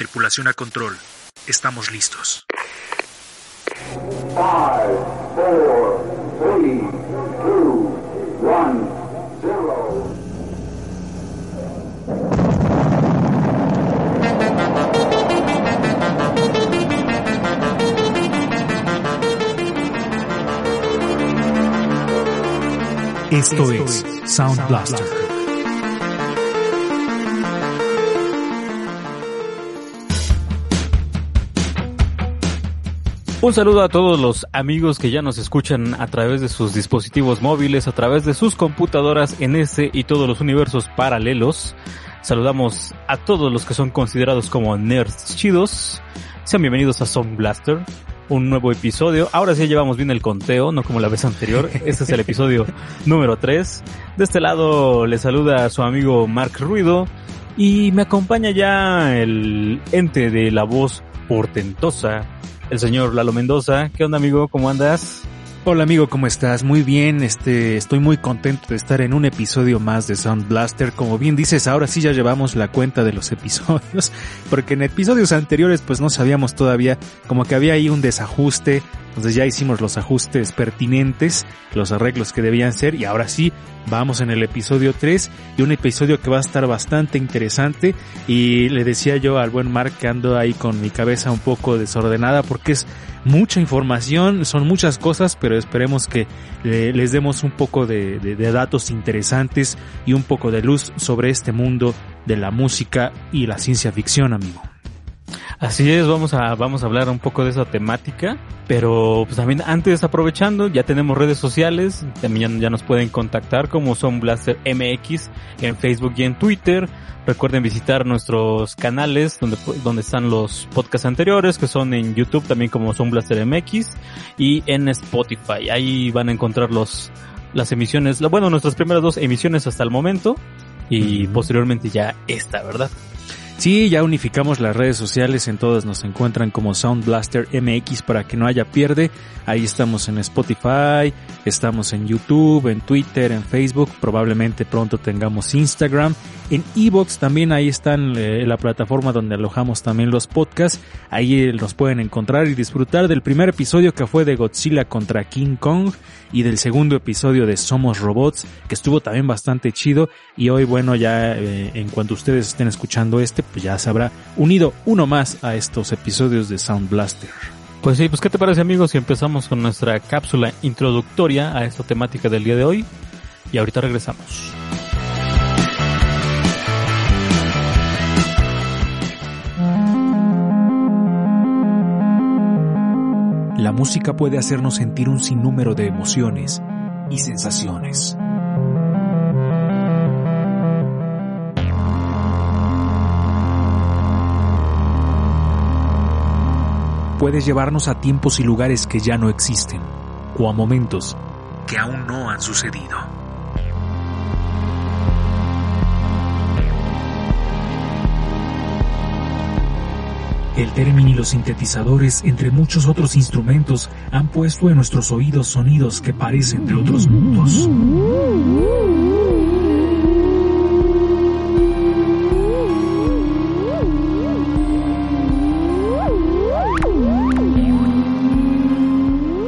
Tripulación a control. Estamos listos. Esto es Sound Blaster. Un saludo a todos los amigos que ya nos escuchan a través de sus dispositivos móviles, a través de sus computadoras en este y todos los universos paralelos. Saludamos a todos los que son considerados como nerds chidos. Sean bienvenidos a Sound Blaster, un nuevo episodio. Ahora sí llevamos bien el conteo, no como la vez anterior. Este es el episodio número 3. De este lado le saluda a su amigo Mark Ruido y me acompaña ya el ente de la voz portentosa, el señor Lalo Mendoza. ¿Qué onda amigo? ¿Cómo andas? Hola amigo, ¿cómo estás? Muy bien, este, estoy muy contento de estar en un episodio más de Sound Blaster. Como bien dices, ahora sí ya llevamos la cuenta de los episodios, porque en episodios anteriores pues no sabíamos todavía, como que había ahí un desajuste, entonces ya hicimos los ajustes pertinentes, los arreglos que debían ser y ahora sí vamos en el episodio 3 y un episodio que va a estar bastante interesante y le decía yo al buen Mark que ando ahí con mi cabeza un poco desordenada porque es mucha información, son muchas cosas, pero esperemos que eh, les demos un poco de, de datos interesantes y un poco de luz sobre este mundo de la música y la ciencia ficción, amigo. Así es, vamos a, vamos a hablar un poco de esa temática, pero pues también antes aprovechando, ya tenemos redes sociales, también ya nos pueden contactar como son Blaster MX en Facebook y en Twitter. Recuerden visitar nuestros canales donde, donde están los podcasts anteriores, que son en YouTube también como son Blaster MX y en Spotify. Ahí van a encontrar los, las emisiones, bueno, nuestras primeras dos emisiones hasta el momento y posteriormente ya esta, ¿verdad? Sí, ya unificamos las redes sociales, en todas nos encuentran como Sound Blaster MX para que no haya pierde. Ahí estamos en Spotify, estamos en YouTube, en Twitter, en Facebook, probablemente pronto tengamos Instagram. En Evox también ahí están eh, la plataforma donde alojamos también los podcasts. Ahí nos pueden encontrar y disfrutar del primer episodio que fue de Godzilla contra King Kong y del segundo episodio de Somos Robots, que estuvo también bastante chido. Y hoy, bueno, ya eh, en cuanto ustedes estén escuchando este, pues ya se habrá unido uno más a estos episodios de Sound Blaster. Pues sí, pues qué te parece amigos si empezamos con nuestra cápsula introductoria a esta temática del día de hoy y ahorita regresamos. La música puede hacernos sentir un sinnúmero de emociones y sensaciones. Puede llevarnos a tiempos y lugares que ya no existen, o a momentos que aún no han sucedido. El término y los sintetizadores, entre muchos otros instrumentos, han puesto en nuestros oídos sonidos que parecen de otros mundos.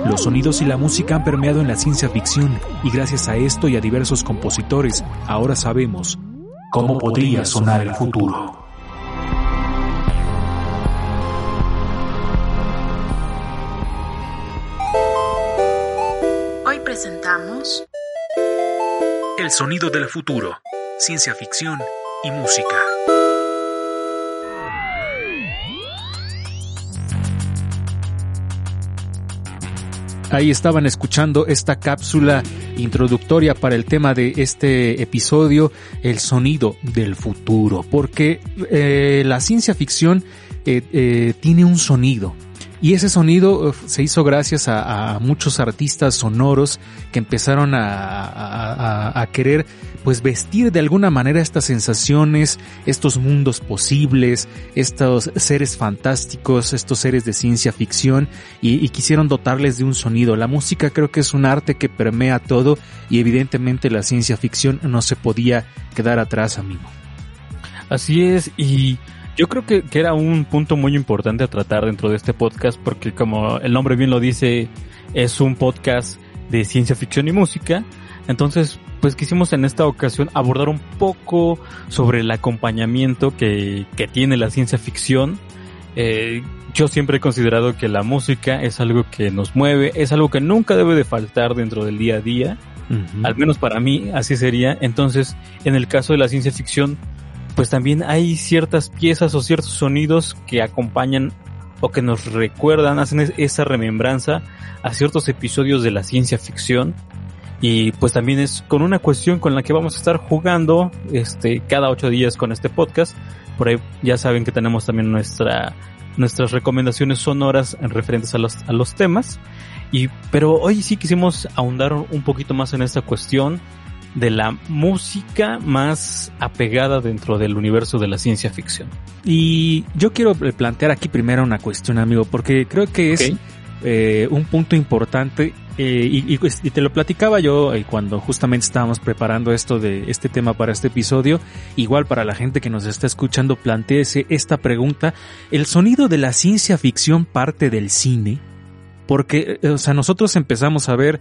Los sonidos y la música han permeado en la ciencia ficción y gracias a esto y a diversos compositores, ahora sabemos cómo podría sonar el futuro. Presentamos El sonido del futuro, ciencia ficción y música. Ahí estaban escuchando esta cápsula introductoria para el tema de este episodio, el sonido del futuro, porque eh, la ciencia ficción eh, eh, tiene un sonido, y ese sonido se hizo gracias a, muchos artistas sonoros que empezaron a, querer pues vestir de alguna manera estas sensaciones, estos mundos posibles, estos seres fantásticos, estos seres de ciencia ficción y, y quisieron dotarles de un sonido. La música creo que es un arte que permea todo y evidentemente la ciencia ficción no se podía quedar atrás, amigo. Así es, y Yo creo que, que, era un punto muy importante a tratar dentro de este podcast porque como el nombre bien lo dice, es un podcast de ciencia ficción y música. Entonces, pues quisimos en esta ocasión abordar un poco sobre el acompañamiento que, que tiene la ciencia ficción. Eh, yo siempre he considerado que la música es algo que nos mueve, es algo que nunca debe de faltar dentro del día a día. Al menos para mí así sería. Entonces, en el caso de la ciencia ficción, pues también hay ciertas piezas o ciertos sonidos que acompañan o que nos recuerdan, hacen esa remembranza a ciertos episodios de la ciencia ficción. Y pues también es con una cuestión con la que vamos a estar jugando este cada ocho días con este podcast. Por ahí ya saben que tenemos también nuestra nuestras recomendaciones sonoras en referentes a los, a los temas. Y, pero hoy sí quisimos ahondar un poquito más en esta cuestión de la música más apegada dentro del universo de la ciencia ficción. Y yo quiero plantear aquí primero una cuestión, amigo, porque creo que es eh, un punto importante eh, pues, y, te lo platicaba yo eh, cuando justamente estábamos preparando esto de este tema para este episodio. Igual para la gente que nos está escuchando, planteese esta pregunta. ¿El sonido de la ciencia ficción parte del cine? Porque, o sea, nosotros empezamos a ver,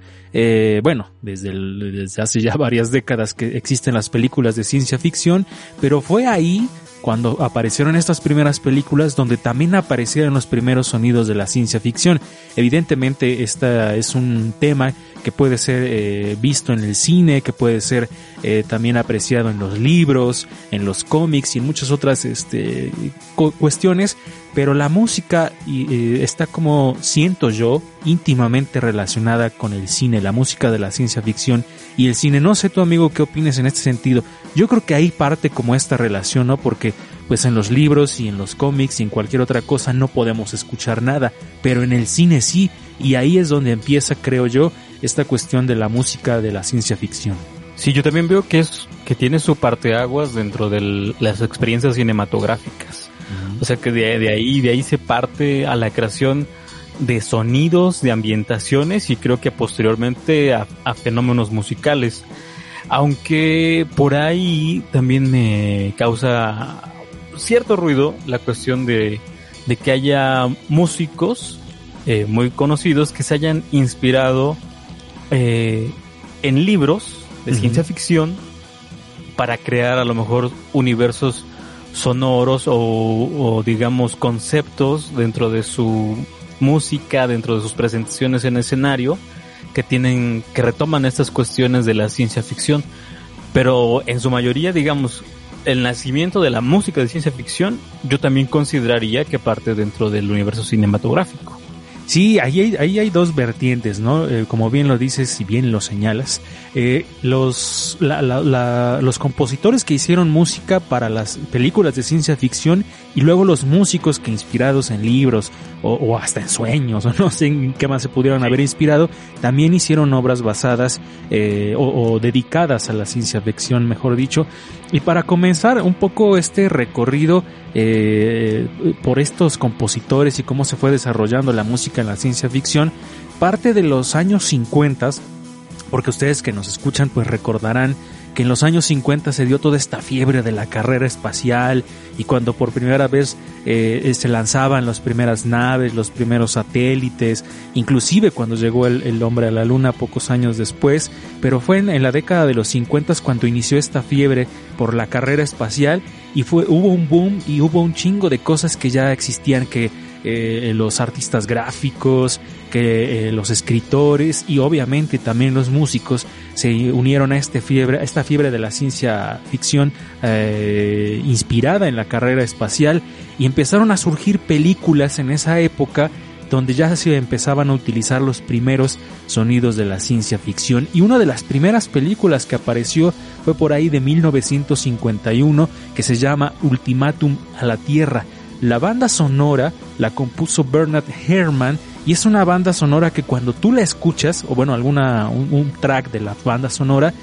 bueno, desde, desde hace ya varias décadas que existen las películas de ciencia ficción, pero fue ahí cuando aparecieron estas primeras películas donde también aparecieron los primeros sonidos de la ciencia ficción. Evidentemente, este es un tema que puede ser eh, visto en el cine, que puede ser eh, también apreciado en los libros, en los cómics y en muchas otras este, cuestiones, pero la música eh, está como siento yo íntimamente relacionada con el cine, la música de la ciencia ficción y el cine. No sé tu amigo qué opines en este sentido. Yo creo que ahí parte como esta relación, ¿no? Porque pues en los libros y en los cómics y en cualquier otra cosa no podemos escuchar nada, pero en el cine sí, y ahí es donde empieza, creo yo, esta cuestión de la música de la ciencia ficción. Sí, yo también veo que es que tiene su parte aguas dentro de las experiencias cinematográficas. O sea que de, ahí de ahí se parte a la creación de sonidos, de ambientaciones y creo que posteriormente a, fenómenos musicales. Aunque por ahí también me causa cierto ruido la cuestión de, de que haya músicos eh, muy conocidos que se hayan inspirado eh, en libros de ciencia ficción para crear a lo mejor universos sonoros o, o, digamos conceptos dentro de su música, dentro de sus presentaciones en escenario que tienen que retoman estas cuestiones de la ciencia ficción, pero en su mayoría digamos el nacimiento de la música de ciencia ficción yo también consideraría que parte dentro del universo cinematográfico. Sí, ahí hay, ahí hay dos vertientes, ¿no? Eh, como bien lo dices y bien lo señalas. Eh, los, los compositores que hicieron música para las películas de ciencia ficción y luego los músicos que inspirados en libros o, hasta en sueños o no sé en qué más se pudieron haber inspirado, también hicieron obras basadas eh, o, o dedicadas a la ciencia ficción, mejor dicho. Y para comenzar un poco este recorrido eh, por estos compositores y cómo se fue desarrollando la música en la ciencia ficción, parte de los años 50, porque ustedes que nos escuchan pues recordarán que en los años 50 se dio toda esta fiebre de la carrera espacial y cuando por primera vez eh, se lanzaban las primeras naves, los primeros satélites, inclusive cuando llegó el, hombre a la luna pocos años después, pero fue en, la década de los 50 cuando inició esta fiebre por la carrera espacial y fue, hubo un boom y hubo un chingo de cosas que ya existían que eh, los artistas gráficos, que eh, los escritores y obviamente también los músicos se unieron a, este esta fiebre de la ciencia ficción eh, inspirada en la carrera espacial y empezaron a surgir películas en esa época donde ya se empezaban a utilizar los primeros sonidos de la ciencia ficción. Y una de las primeras películas que apareció fue por ahí de 1951 que se llama Ultimátum a la Tierra la banda sonora la compuso Bernard Herrmann y es una banda sonora que cuando tú la escuchas, o bueno, alguna, un, track de la banda sonora,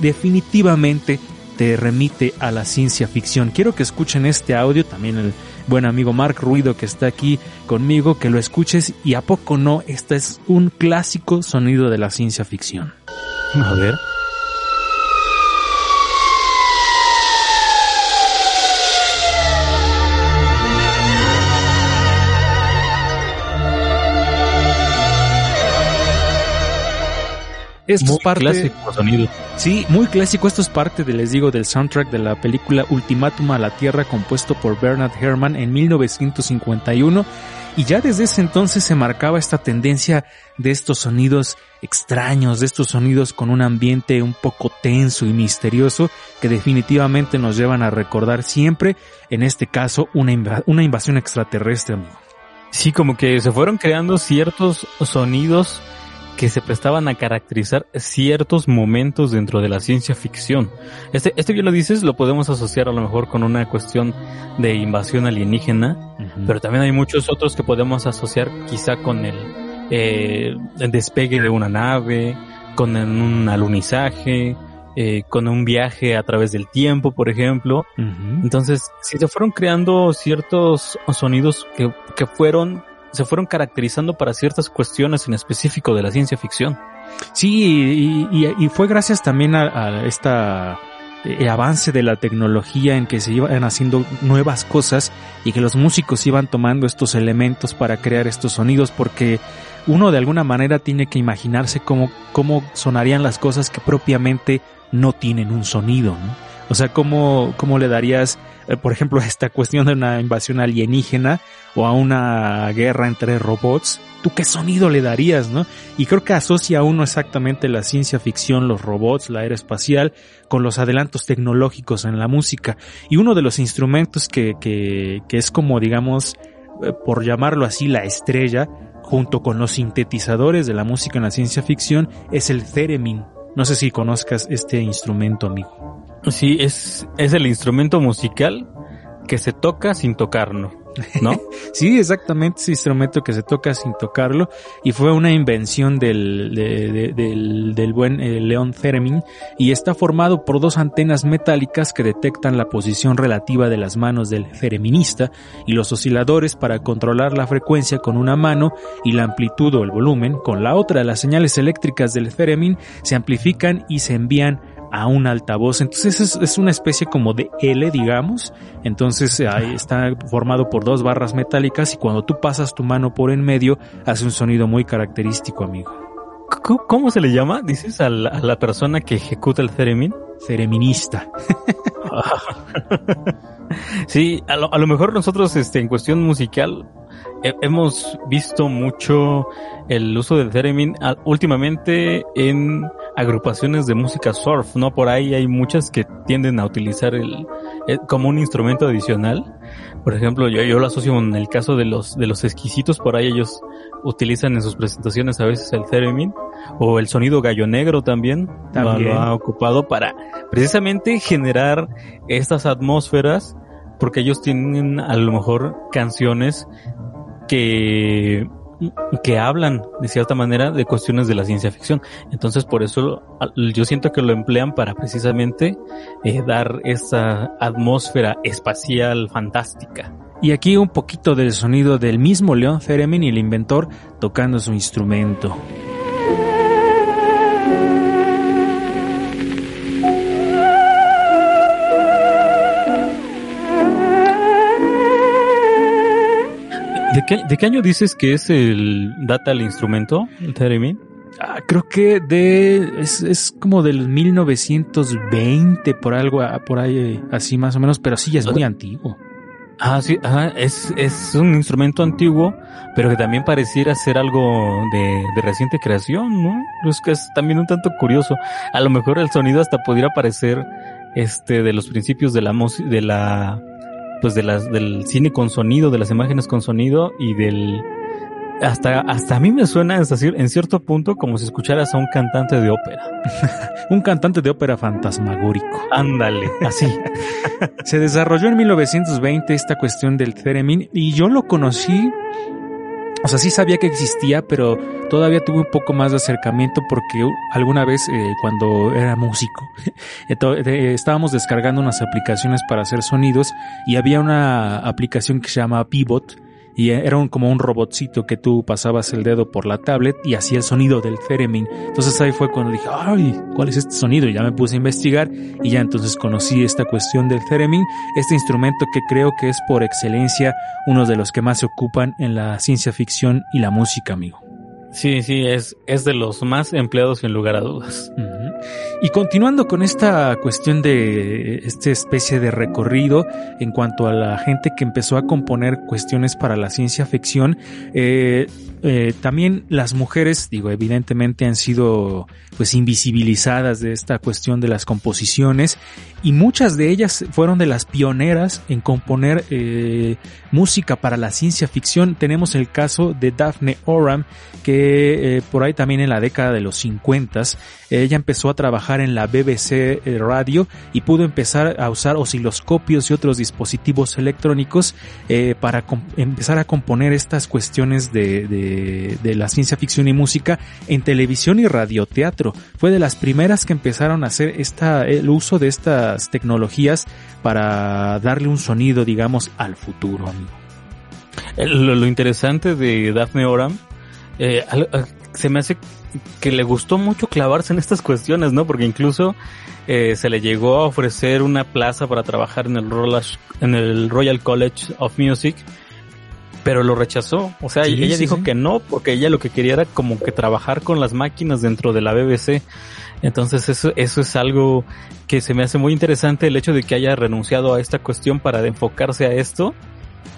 definitivamente te remite a la ciencia ficción. Quiero que escuchen este audio, también el buen amigo Mark Ruido que está aquí conmigo, que lo escuches y a poco no, este es un clásico sonido de la ciencia ficción. A ver. Esto muy es parte, clásico sonido. Sí, muy clásico. Esto es parte, de, les digo, del soundtrack de la película Ultimátum a la Tierra, compuesto por Bernard Herrmann en 1951. Y ya desde ese entonces se marcaba esta tendencia de estos sonidos extraños, de estos sonidos con un ambiente un poco tenso y misterioso que definitivamente nos llevan a recordar siempre, en este caso, una, inv una invasión extraterrestre, amigo. Sí, como que se fueron creando ciertos sonidos que se prestaban a caracterizar ciertos momentos dentro de la ciencia ficción. Este, este bien lo dices, lo podemos asociar a lo mejor con una cuestión de invasión alienígena, uh -huh. pero también hay muchos otros que podemos asociar quizá con el, eh, el despegue de una nave, con un alunizaje, eh, con un viaje a través del tiempo, por ejemplo. Uh -huh. Entonces, si se fueron creando ciertos sonidos que, que fueron se fueron caracterizando para ciertas cuestiones en específico de la ciencia ficción. Sí, y, fue gracias también a, a esta eh, avance de la tecnología en que se iban haciendo nuevas cosas y que los músicos iban tomando estos elementos para crear estos sonidos porque uno de alguna manera tiene que imaginarse cómo, cómo sonarían las cosas que propiamente no tienen un sonido, ¿no? O sea, ¿cómo, cómo le darías, eh, por ejemplo, esta cuestión de una invasión alienígena o a una guerra entre robots? ¿Tú qué sonido le darías, no? Y creo que asocia uno exactamente la ciencia ficción, los robots, la era espacial, con los adelantos tecnológicos en la música. Y uno de los instrumentos que, que, que es como, digamos, eh, por llamarlo así, la estrella, junto con los sintetizadores de la música en la ciencia ficción, es el theremin. No sé si conozcas este instrumento, amigo. Sí, es, es el instrumento musical que se toca sin tocarlo, ¿no? sí, exactamente, ese instrumento que se toca sin tocarlo y fue una invención del, de, de, del, buen eh, León Theremin y está formado por dos antenas metálicas que detectan la posición relativa de las manos del thereminista y los osciladores para controlar la frecuencia con una mano y la amplitud o el volumen con la otra. Las señales eléctricas del theremin se amplifican y se envían a un altavoz. Entonces es, es, una especie como de L, digamos. Entonces ahí está formado por dos barras metálicas y cuando tú pasas tu mano por en medio hace un sonido muy característico, amigo. ¿Cómo, se le llama? Dices a la, a la, persona que ejecuta el theremin. Thereminista. sí, a lo, a lo mejor nosotros este, en cuestión musical hemos visto mucho el uso del theremin últimamente en agrupaciones de música surf, ¿no? Por ahí hay muchas que tienden a utilizar el, el como un instrumento adicional. Por ejemplo, yo, yo lo asocio en el caso de los, de los exquisitos, por ahí ellos utilizan en sus presentaciones a veces el theremin o el sonido gallo negro también, también. Lo, lo ha ocupado para precisamente generar estas atmósferas porque ellos tienen a lo mejor canciones que que hablan de cierta manera de cuestiones de la ciencia ficción. Entonces por eso yo siento que lo emplean para precisamente eh, dar esa atmósfera espacial fantástica. Y aquí un poquito del sonido del mismo León Theremin y el inventor tocando su instrumento. ¿De qué, ¿De qué, año dices que es el data el instrumento, el theremin? Ah, creo que de es, es como del 1920 por algo por ahí así más o menos, pero sí es muy antiguo. Ah, sí, ah, es, es un instrumento antiguo, pero que también pareciera ser algo de, de reciente creación, ¿no? Es que es también un tanto curioso. A lo mejor el sonido hasta pudiera parecer este de los principios de la de la pues de las del cine con sonido, de las imágenes con sonido y del hasta hasta a mí me suena en cierto punto como si escucharas a un cantante de ópera. un cantante de ópera fantasmagórico. Ándale, así. Se desarrolló en 1920 esta cuestión del theremin y yo lo conocí o sea, sí sabía que existía, pero todavía tuve un poco más de acercamiento porque alguna vez eh, cuando era músico estábamos descargando unas aplicaciones para hacer sonidos y había una aplicación que se llama Pivot y era un, como un robotcito que tú pasabas el dedo por la tablet y hacía el sonido del theremin. Entonces ahí fue cuando dije, ay, ¿cuál es este sonido? Y ya me puse a investigar y ya entonces conocí esta cuestión del theremin, este instrumento que creo que es por excelencia uno de los que más se ocupan en la ciencia ficción y la música, amigo. Sí, sí, es, es de los más empleados sin lugar a dudas. Y continuando con esta cuestión de esta especie de recorrido en cuanto a la gente que empezó a componer cuestiones para la ciencia ficción, eh, eh, también las mujeres, digo, evidentemente han sido pues invisibilizadas de esta cuestión de las composiciones y muchas de ellas fueron de las pioneras en componer eh, música para la ciencia ficción. Tenemos el caso de Daphne Oram, que eh, por ahí también en la década de los 50 ella empezó a trabajar en la BBC eh, Radio y pudo empezar a usar osciloscopios y otros dispositivos electrónicos eh, para empezar a componer estas cuestiones de, de, de la ciencia ficción y música en televisión y radioteatro. Fue de las primeras que empezaron a hacer esta, el uso de estas tecnologías para darle un sonido, digamos, al futuro, amigo. Lo, lo interesante de Daphne Oram, eh, se me hace que le gustó mucho clavarse en estas cuestiones, ¿no? Porque incluso eh, se le llegó a ofrecer una plaza para trabajar en el, Royal, en el Royal College of Music, pero lo rechazó. O sea, Sí, ella sí, dijo sí. que no, porque ella lo que quería era como que trabajar con las máquinas dentro de la BBC. Entonces eso, eso es algo que se me hace muy interesante el hecho de que haya renunciado a esta cuestión para enfocarse a esto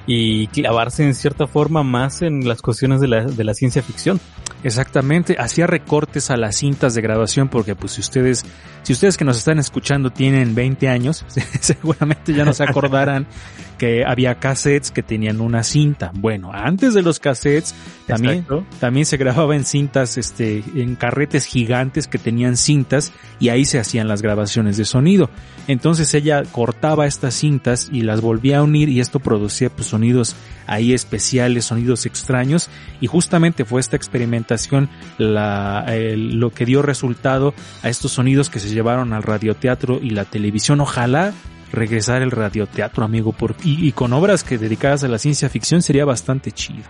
y clavarse en cierta forma más en las cuestiones de la, de la ciencia ficción. Exactamente, hacía recortes a las cintas de grabación porque pues si ustedes, si ustedes que nos están escuchando tienen 20 años, seguramente ya no se acordarán que había cassettes que tenían una cinta. Bueno, antes de los cassettes también, también se grababa en cintas, este, en carretes gigantes que tenían cintas y ahí se hacían las grabaciones de sonido. Entonces ella cortaba estas cintas y las volvía a unir y esto producía pues sonidos ahí especiales, sonidos extraños y justamente fue esta experimentación la, lo que dio resultado a estos sonidos que se llevaron al radioteatro y la televisión. Ojalá regresar el radioteatro, amigo, por, y, y con obras que dedicadas a la ciencia ficción sería bastante chido.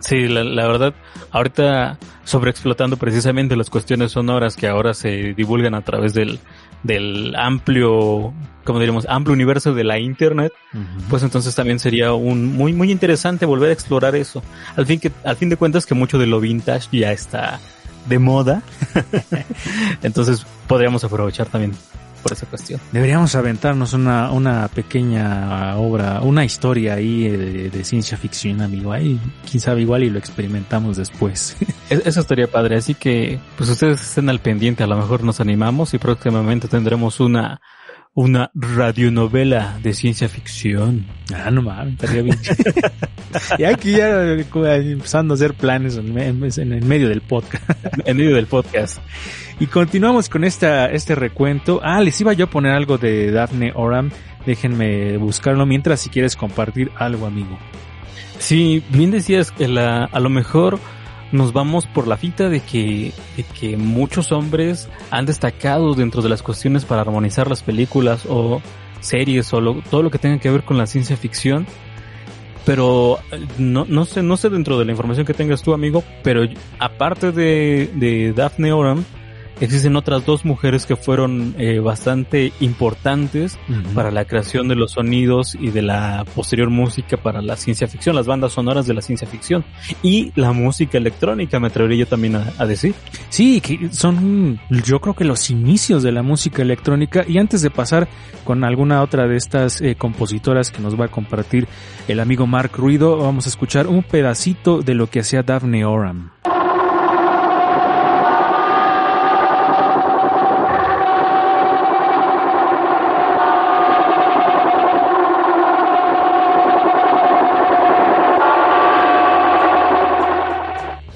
Sí, la, la verdad, ahorita sobreexplotando precisamente las cuestiones sonoras que ahora se divulgan a través del, del amplio, como diríamos, amplio universo de la internet, pues entonces también sería un muy muy interesante volver a explorar eso. Al fin que al fin de cuentas que mucho de lo vintage ya está de moda. entonces podríamos aprovechar también por esa cuestión. Deberíamos aventarnos una, una pequeña obra, una historia ahí de, de ciencia ficción, amigo. Ahí, quién sabe, igual y lo experimentamos después. Es- Eso estaría padre, así que pues ustedes estén al pendiente, a lo mejor nos animamos y próximamente tendremos una una radionovela de ciencia ficción. ah, no mames, estaría bien. y aquí ya eh, empezando a hacer planes en, me- en el medio del podcast. en medio del podcast. Y continuamos con esta, este recuento. Ah, les iba yo a poner algo de Daphne Oram. Déjenme buscarlo mientras si quieres compartir algo, amigo. Sí, bien decías que la, a lo mejor nos vamos por la fita de que, de que muchos hombres han destacado dentro de las cuestiones para armonizar las películas o series o lo- todo lo que tenga que ver con la ciencia ficción. Pero eh, no, no sé, no sé dentro de la información que tengas tú, amigo, pero aparte de, de Daphne Oram, existen otras dos mujeres que fueron eh, bastante importantes para la creación de los sonidos y de la posterior música para la ciencia ficción, las bandas sonoras de la ciencia ficción y la música electrónica, me atrevería yo también a, a decir. Sí, que son yo creo que los inicios de la música electrónica y antes de pasar con alguna otra de estas eh, compositoras que nos va a compartir el amigo Mark Ruido, vamos a escuchar un pedacito de lo que hacía Daphne Oram.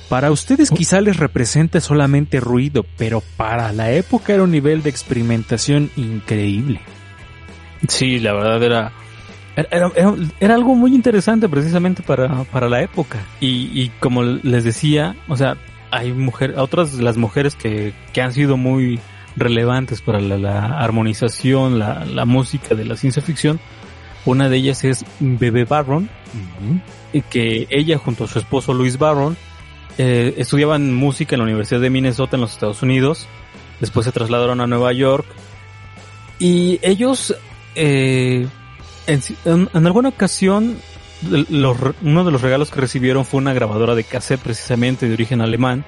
Para ustedes quizá les represente solamente ruido, pero para la época era un nivel de experimentación increíble. Sí, la verdad era era, era, era algo muy interesante precisamente para, para la época. Y, y como les decía, o sea, hay mujeres, otras de las mujeres que, que han sido muy relevantes para la, la armonización, la, la música de la ciencia ficción. Una de ellas es Bebe Barron, y que ella junto a su esposo Luis Barron eh, estudiaban música en la Universidad de Minnesota en los Estados Unidos. Después se trasladaron a Nueva York. Y ellos, eh, en, en, en, alguna ocasión, uno de los regalos que recibieron fue una grabadora de cassette precisamente de origen alemán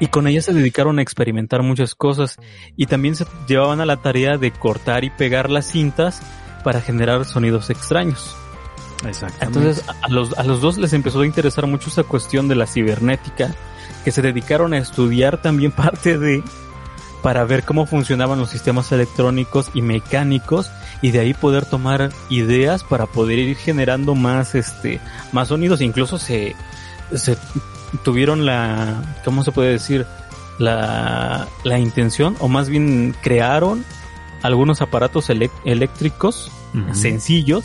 y con ella se dedicaron a experimentar muchas cosas y también se llevaban a la tarea de cortar y pegar las cintas para generar sonidos extraños. Entonces a los, a los dos les empezó a interesar mucho esa cuestión de la cibernética, que se dedicaron a estudiar también parte de para ver cómo funcionaban los sistemas electrónicos y mecánicos y de ahí poder tomar ideas para poder ir generando más este más sonidos. Incluso se se tuvieron la cómo se puede decir la, la intención o más bien crearon algunos aparatos eléctricos sencillos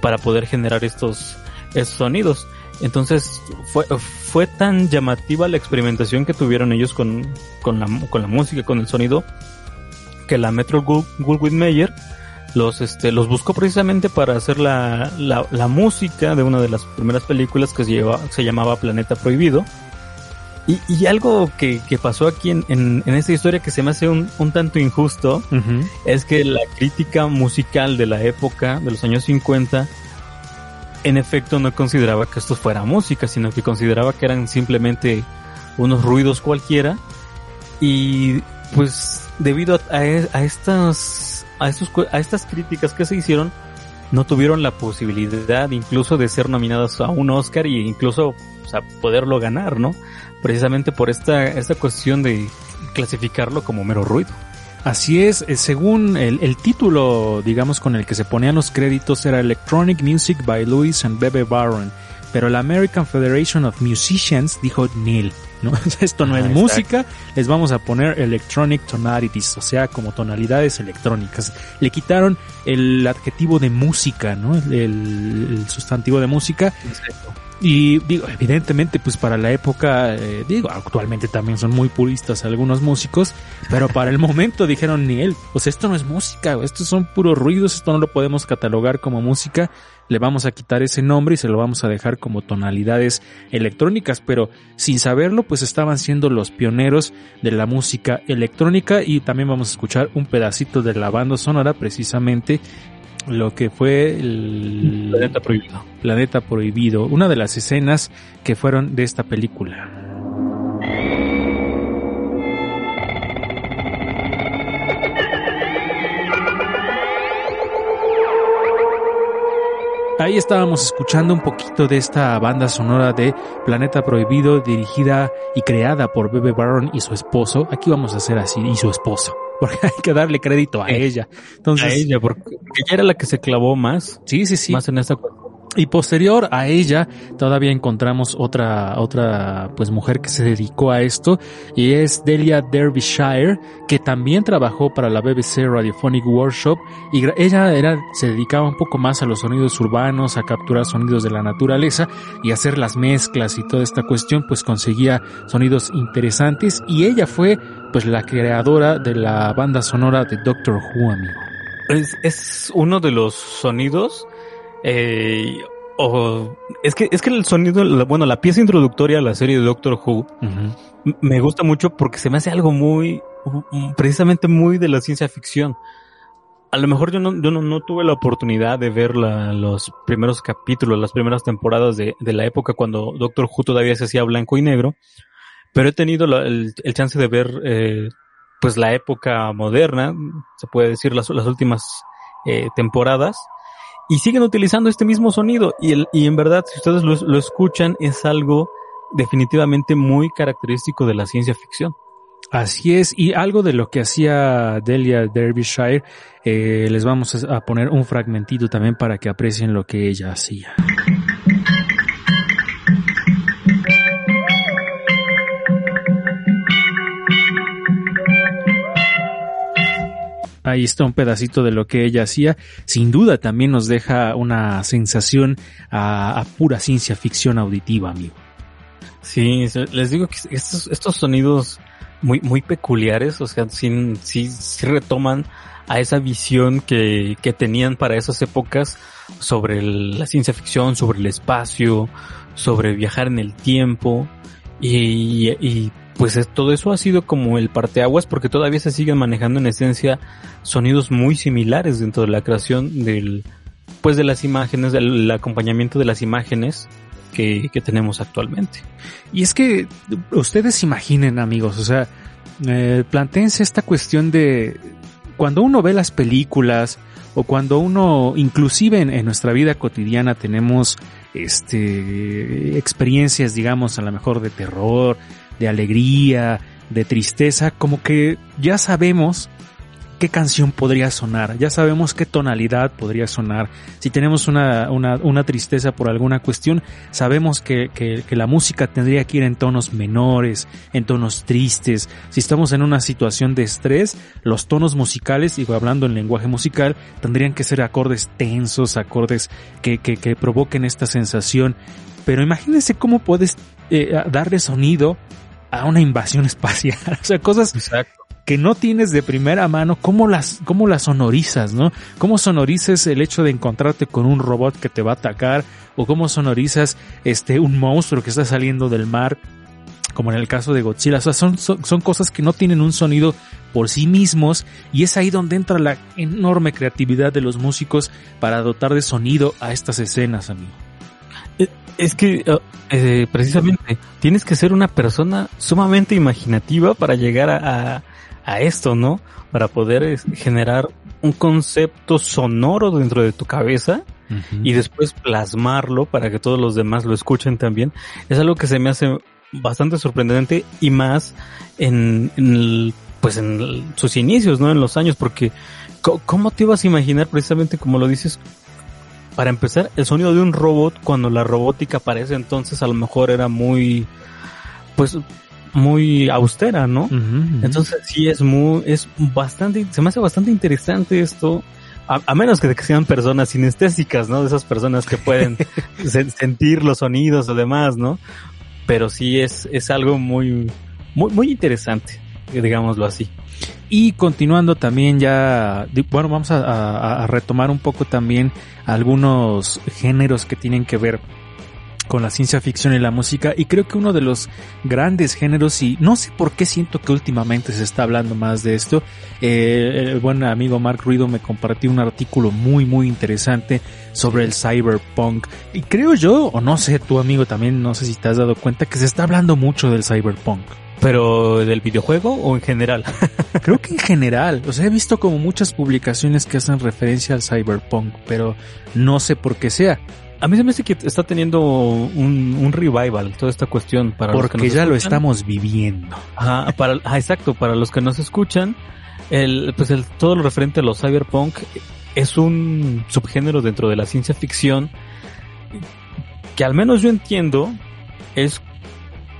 para poder generar estos, sonidos entonces fue, fue tan llamativa la experimentación que tuvieron ellos con, con, la, con la música, con el sonido, que la Metro Goldwyn Mayer los, este, los buscó precisamente para hacer la, la, la música de una de las primeras películas que se, lleva, se llamaba Planeta Prohibido. Y, y algo que, que, pasó aquí en, en, en, esta historia que se me hace un, un tanto injusto es que la crítica musical de la época, de los años 50, en efecto no consideraba que esto fuera música, sino que consideraba que eran simplemente unos ruidos cualquiera. Y pues debido a, estas a, estos, a estas críticas que se hicieron, no tuvieron la posibilidad incluso de ser nominados a un Oscar e incluso o sea, poderlo ganar, ¿no? Precisamente por esta, esta cuestión de clasificarlo como mero ruido. Así es, eh, según el, título, digamos, con el que se ponían los créditos era Electronic Music by Louis and Bebe Baron, pero la American Federation of Musicians dijo nil, ¿no? Esto no es música, les vamos a poner Electronic Tonalities, o sea, como tonalidades electrónicas. Le quitaron el adjetivo de música, ¿no? El, sustantivo de música. Y digo, evidentemente, pues para la época, eh, digo, actualmente también son muy puristas algunos músicos, pero para el momento dijeron ni él, pues esto no es música, estos son puros ruidos, esto no lo podemos catalogar como música, le vamos a quitar ese nombre y se lo vamos a dejar como tonalidades electrónicas, pero sin saberlo, pues estaban siendo los pioneros de la música electrónica y también vamos a escuchar un pedacito de la banda sonora precisamente lo que fue el Planeta Prohibido. Planeta Prohibido, una de las escenas que fueron de esta película. Ahí estábamos escuchando un poquito de esta banda sonora de Planeta Prohibido dirigida y creada por Bebe Baron y su esposo. Aquí vamos a hacer así, y su esposo porque hay que darle crédito a eh, ella. Entonces, a ella, porque ella era la que se clavó más. Sí, sí, sí. Más en esta y posterior a ella, todavía encontramos otra, otra, pues mujer que se dedicó a esto, y es Delia Derbyshire, que también trabajó para la BBC Radiophonic Workshop, y ella era, se dedicaba un poco más a los sonidos urbanos, a capturar sonidos de la naturaleza, y hacer las mezclas y toda esta cuestión, pues conseguía sonidos interesantes, y ella fue, pues la creadora de la banda sonora de Doctor Who, amigo. Es, es uno de los sonidos eh, o es que es que el sonido, bueno, la pieza introductoria a la serie de Doctor Who me gusta mucho porque se me hace algo muy, precisamente muy de la ciencia ficción. A lo mejor yo no, yo no, tuve la oportunidad de ver los primeros capítulos, las primeras temporadas de, de, la época cuando Doctor Who todavía se hacía blanco y negro, pero he tenido el, el, chance de ver eh, pues la época moderna, se puede decir las, las últimas eh, temporadas, y siguen utilizando este mismo sonido y, el, y en verdad si ustedes lo, escuchan es algo definitivamente muy característico de la ciencia ficción. Así es, y algo de lo que hacía Delia Derbyshire, eh, les vamos a poner un fragmentito también para que aprecien lo que ella hacía. Ahí está un pedacito de lo que ella hacía. Sin duda también nos deja una sensación a, pura ciencia ficción auditiva, amigo. Sí, les digo que estos, estos sonidos muy, muy peculiares, o sea, sí, sí, retoman a esa visión que, que tenían para esas épocas sobre la ciencia ficción, sobre el espacio, sobre viajar en el tiempo y, y pues todo eso ha sido como el parteaguas porque todavía se siguen manejando en esencia sonidos muy similares dentro de la creación del, pues de las imágenes, del acompañamiento de las imágenes que, que tenemos actualmente. Y es que ustedes imaginen amigos, o sea, eh, planteense esta cuestión de cuando uno ve las películas o cuando uno, inclusive en, nuestra vida cotidiana tenemos este experiencias, digamos, a lo mejor de terror, de alegría, de tristeza, como que ya sabemos qué canción podría sonar, ya sabemos qué tonalidad podría sonar. Si tenemos una, una, tristeza por alguna cuestión, sabemos que, que, que, la música tendría que ir en tonos menores, en tonos tristes. Si estamos en una situación de estrés, los tonos musicales, digo hablando en lenguaje musical, tendrían que ser acordes tensos, acordes que, que, que provoquen esta sensación. Pero imagínense cómo puedes eh, darle sonido a una invasión espacial. o sea, cosas Exacto que no tienes de primera mano, ¿cómo las, cómo las sonorizas, no? ¿Cómo sonorizas el hecho de encontrarte con un robot que te va a atacar? ¿O cómo sonorizas este, un monstruo que está saliendo del mar? Como en el caso de Godzilla. O sea, son, son, son cosas que no tienen un sonido por sí mismos y es ahí donde entra la enorme creatividad de los músicos para dotar de sonido a estas escenas, amigo. Es que uh, eh, precisamente tienes que ser una persona sumamente imaginativa para llegar a, a, a esto, ¿no? Para poder generar un concepto sonoro dentro de tu cabeza uh -huh. y después plasmarlo para que todos los demás lo escuchen también. Es algo que se me hace bastante sorprendente y más en, en el, pues en el, sus inicios, ¿no? En los años, porque ¿cómo te ibas a imaginar precisamente como lo dices? Para empezar, el sonido de un robot cuando la robótica para entonces a lo mejor era muy, pues muy austera, ¿no? Uh -huh. Entonces sí es muy, es bastante, se me hace bastante interesante esto. A, a menos que, sean personas sinestésicas, ¿no? De esas personas que pueden se, sentir los sonidos o demás, ¿no? Pero sí es, es algo muy, muy, muy interesante, digámoslo así. Y continuando también ya, bueno, vamos a, retomar un poco también algunos géneros que tienen que ver con la ciencia ficción y la música. Y creo que uno de los grandes géneros y no sé por qué siento que últimamente se está hablando más de esto eh, el buen amigo Mark Ruido me compartió un artículo muy muy interesante sobre el cyberpunk. Y creo yo o no sé tu amigo también no sé si te has dado cuenta que se está hablando mucho del cyberpunk pero del videojuego o en general? Creo que en general. O sea, he visto como muchas publicaciones que hacen referencia al cyberpunk, pero no sé por qué sea. A mí se me hace que está teniendo un, un revival toda esta cuestión para Porque los que nos ya escuchan. lo estamos viviendo. Ajá, para, ah, exacto, para los que nos escuchan, el, pues el, todo lo referente a los cyberpunk es un subgénero dentro de la ciencia ficción que al menos yo entiendo es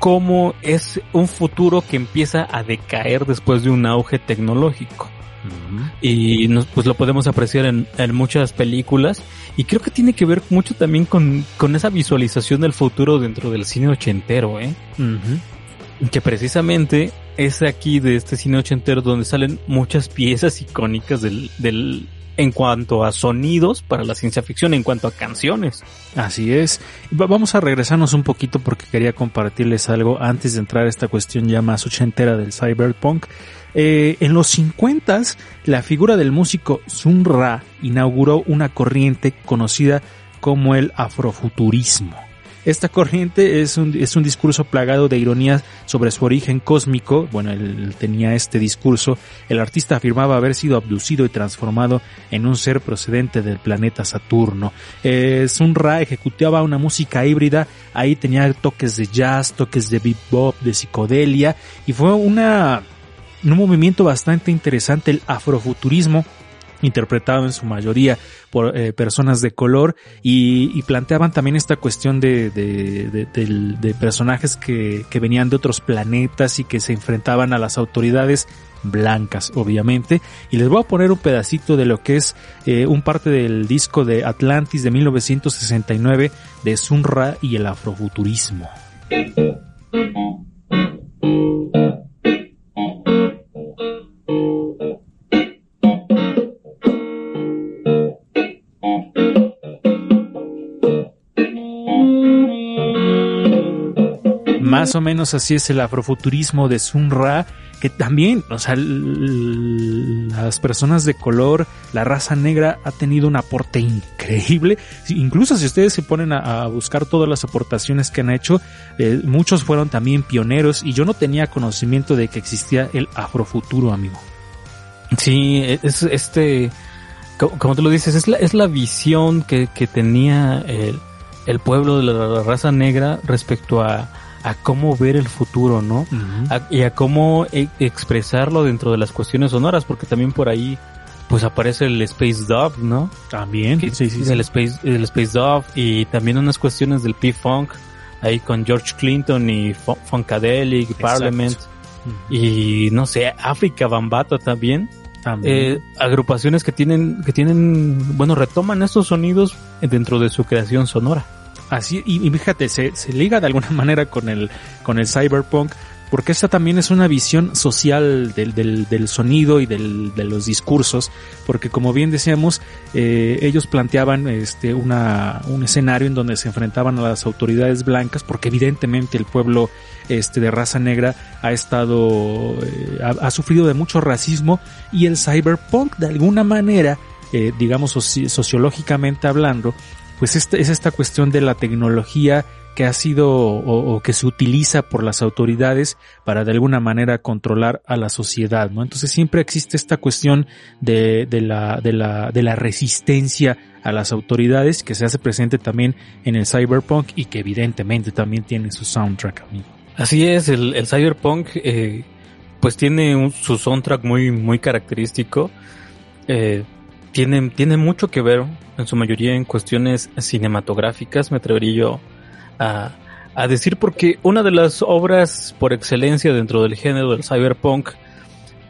como es un futuro que empieza a decaer después de un auge tecnológico. Uh -huh. Y nos, pues lo podemos apreciar en, en, muchas películas y creo que tiene que ver mucho también con, con esa visualización del futuro dentro del cine ochentero, ¿eh? Uh -huh. Que precisamente es aquí de este cine ochentero donde salen muchas piezas icónicas del, del en cuanto a sonidos para la ciencia ficción, en cuanto a canciones. Así es. Vamos a regresarnos un poquito porque quería compartirles algo antes de entrar a esta cuestión ya más ochentera del cyberpunk. Eh, en los 50 la figura del músico Sun Ra inauguró una corriente conocida como el afrofuturismo. Esta corriente es un, es un discurso plagado de ironías sobre su origen cósmico. Bueno, él tenía este discurso. El artista afirmaba haber sido abducido y transformado en un ser procedente del planeta Saturno. Eh, Sun Ra ejecutaba una música híbrida. Ahí tenía toques de jazz, toques de bebop, de psicodelia. Y fue una, un movimiento bastante interesante, el afrofuturismo interpretado en su mayoría por eh, personas de color y, planteaban también esta cuestión de, de, personajes que, que, venían de otros planetas y que se enfrentaban a las autoridades blancas obviamente y les voy a poner un pedacito de lo que es eh, un parte del disco de Atlantis de 1969 de Sun Ra y el afrofuturismo. Más o menos así es el afrofuturismo de Sun Ra que también, o sea, las personas de color, la raza negra ha tenido un aporte increíble. Incluso si ustedes se ponen a, buscar todas las aportaciones que han hecho, eh, muchos fueron también pioneros y yo no tenía conocimiento de que existía el afrofuturo, amigo. Sí, es este, como tú lo dices, es la, es la visión que, tenía el, el pueblo de la raza negra respecto a, a cómo ver el futuro, ¿no? y a cómo e, expresarlo dentro de las cuestiones sonoras, porque también por ahí pues aparece el Space Dove, ¿no? También, sí, sí, El Space, el Space Dove y también unas cuestiones del P-Funk, ahí con George Clinton y Funkadelic, Parliament, y no sé, África Bambata también. Eh, agrupaciones que tienen, que tienen, bueno, retoman estos sonidos dentro de su creación sonora. Así, y, fíjate, se, se, liga de alguna manera con el, con el cyberpunk, porque esta también es una visión social del, del, del sonido y del, de los discursos, porque como bien decíamos, eh, ellos planteaban este, una, un escenario en donde se enfrentaban a las autoridades blancas, porque evidentemente el pueblo este, de raza negra ha estado, eh, ha, sufrido de mucho racismo y el cyberpunk de alguna manera, eh, digamos sociológicamente hablando, pues esta, es esta cuestión de la tecnología que ha sido o, que se utiliza por las autoridades para de alguna manera controlar a la sociedad, ¿no? Entonces siempre existe esta cuestión de, la, resistencia a las autoridades que se hace presente también en el cyberpunk y que evidentemente también tiene su soundtrack, amigo. Así es, el, cyberpunk eh, pues tiene su soundtrack muy, muy característico. Eh, tiene, tiene mucho que ver, en su mayoría, en cuestiones cinematográficas, me atrevería yo a, a decir, porque una de las obras por excelencia dentro del género del cyberpunk,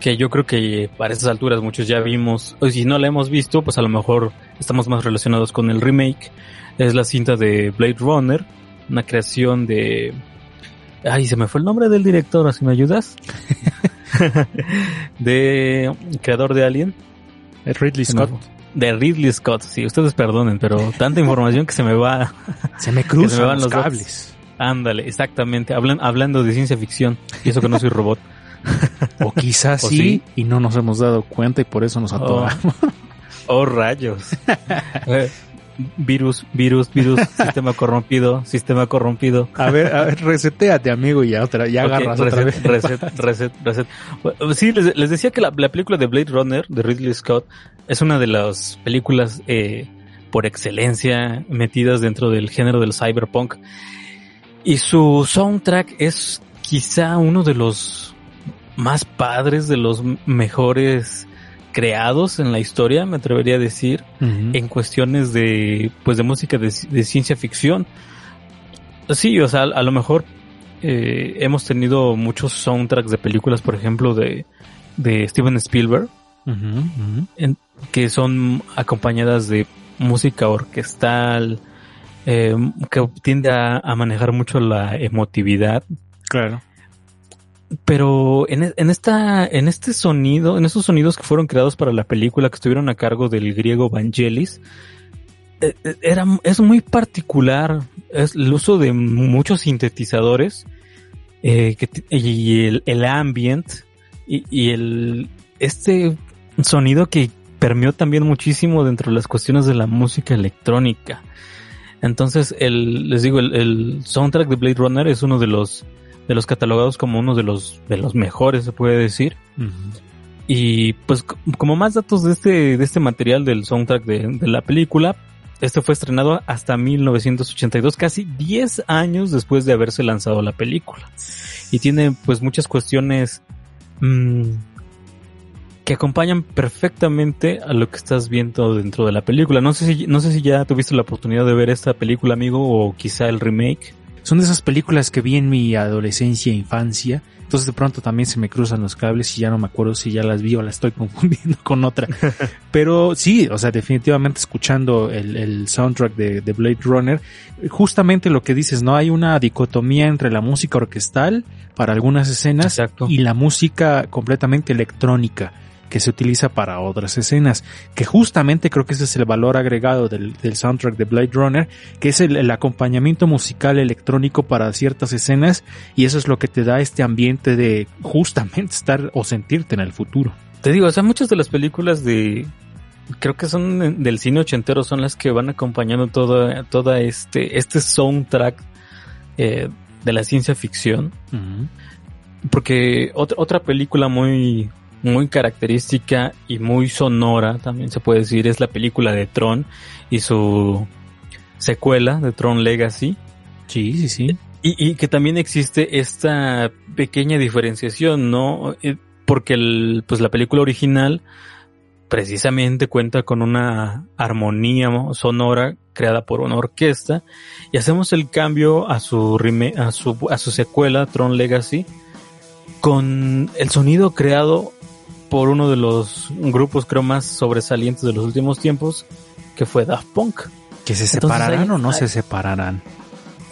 que yo creo que para esas alturas muchos ya vimos, o si no la hemos visto, pues a lo mejor estamos más relacionados con el remake, es la cinta de Blade Runner, una creación de... Ay, se me fue el nombre del director, si me ayudas. de creador de Alien. Ridley Scott. De Ridley Scott, sí, ustedes perdonen, pero tanta información que se me va. Se me cruzan los, cables. Ándale, exactamente. Hablan, hablando de ciencia ficción, y eso que no soy robot. o quizás sí, y no nos hemos dado cuenta y por eso nos oh. atoramos. Oh, rayos. Virus, virus, virus, sistema corrompido, sistema corrompido. A ver, a ver, reseteate, amigo, y ya otra, ya agarras otra vez. Reset, reset, reset. Sí, les, decía que la, película de Blade Runner de Ridley Scott es una de las películas eh, por excelencia metidas dentro del género del cyberpunk. Y su soundtrack es quizá uno de los más padres, de los mejores creados en la historia, me atrevería a decir, en cuestiones de, pues de música de, ciencia ficción. Sí, o sea, a lo mejor eh, hemos tenido muchos soundtracks de películas, por ejemplo, de, de Steven Spielberg, que son acompañadas de música orquestal, eh, que tiende a, manejar mucho la emotividad. Claro pero en, en, esta, en este sonido, en estos sonidos que fueron creados para la película que estuvieron a cargo del griego Vangelis, eh, eh, era, es muy particular es el uso de muchos sintetizadores eh, y el, el ambient y, y, el este sonido que permeó también muchísimo dentro de las cuestiones de la música electrónica. Entonces, el, les digo, el, el soundtrack de Blade Runner es uno de los de los catalogados como uno de los de los mejores se puede decir y pues como más datos de este de este material del soundtrack de, la película este fue estrenado hasta 1982 casi 10 años después de haberse lanzado la película y tiene pues muchas cuestiones mmm, que acompañan perfectamente a lo que estás viendo dentro de la película. No sé si, no sé si ya tuviste la oportunidad de ver esta película, amigo, o quizá el remake. Son de esas películas que vi en mi adolescencia e infancia. Entonces de pronto también se me cruzan los cables y ya no me acuerdo si ya las vi o las estoy confundiendo con otra. Pero sí, o sea, definitivamente escuchando el, soundtrack de, Blade Runner, justamente lo que dices, ¿no? Hay una dicotomía entre la música orquestal para algunas escenas y la música completamente electrónica que se utiliza para otras escenas, que justamente creo que ese es el valor agregado del, soundtrack de Blade Runner, que es el, acompañamiento musical electrónico para ciertas escenas y eso es lo que te da este ambiente de justamente estar o sentirte en el futuro. Te digo, o sea, muchas de las películas de, creo que son del cine ochentero son las que van acompañando todo, toda este, este soundtrack eh, de la ciencia ficción. Porque otra, otra película muy, muy característica y muy sonora, también se puede decir, es la película de Tron y su secuela de Tron Legacy. Sí, sí, sí. Y, y que también existe esta pequeña diferenciación, ¿no? Eh, porque el, pues la película original precisamente cuenta con una armonía sonora creada por una orquesta y hacemos el cambio a su, a su, a su secuela Tron Legacy con el sonido creado por uno de los grupos creo más sobresalientes de los últimos tiempos, que fue Daft Punk. ¿Que se separarán o no se separarán?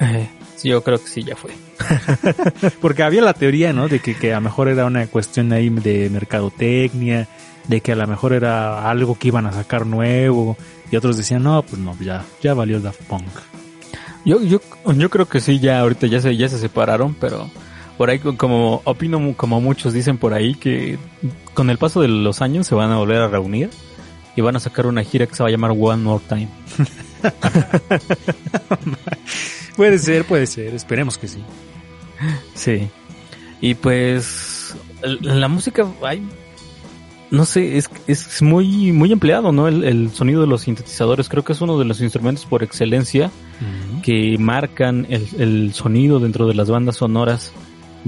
Eh, sí, yo creo que sí, ya fue. Porque había la teoría, ¿no? De que, que a lo mejor era una cuestión ahí de mercadotecnia, de que a lo mejor era algo que iban a sacar nuevo, y otros decían, no, pues no, ya, ya valió Daft Punk. Yo, yo, yo creo que sí, ya ahorita ya se, ya se separaron, pero por ahí como opino como muchos dicen por ahí que con el paso de los años se van a volver a reunir y van a sacar una gira que se va a llamar One More Time. puede ser, puede ser, esperemos que sí. Sí. Y pues la música hay no sé, es, es muy, muy empleado, ¿no? El, sonido de los sintetizadores creo que es uno de los instrumentos por excelencia que marcan el, el, sonido dentro de las bandas sonoras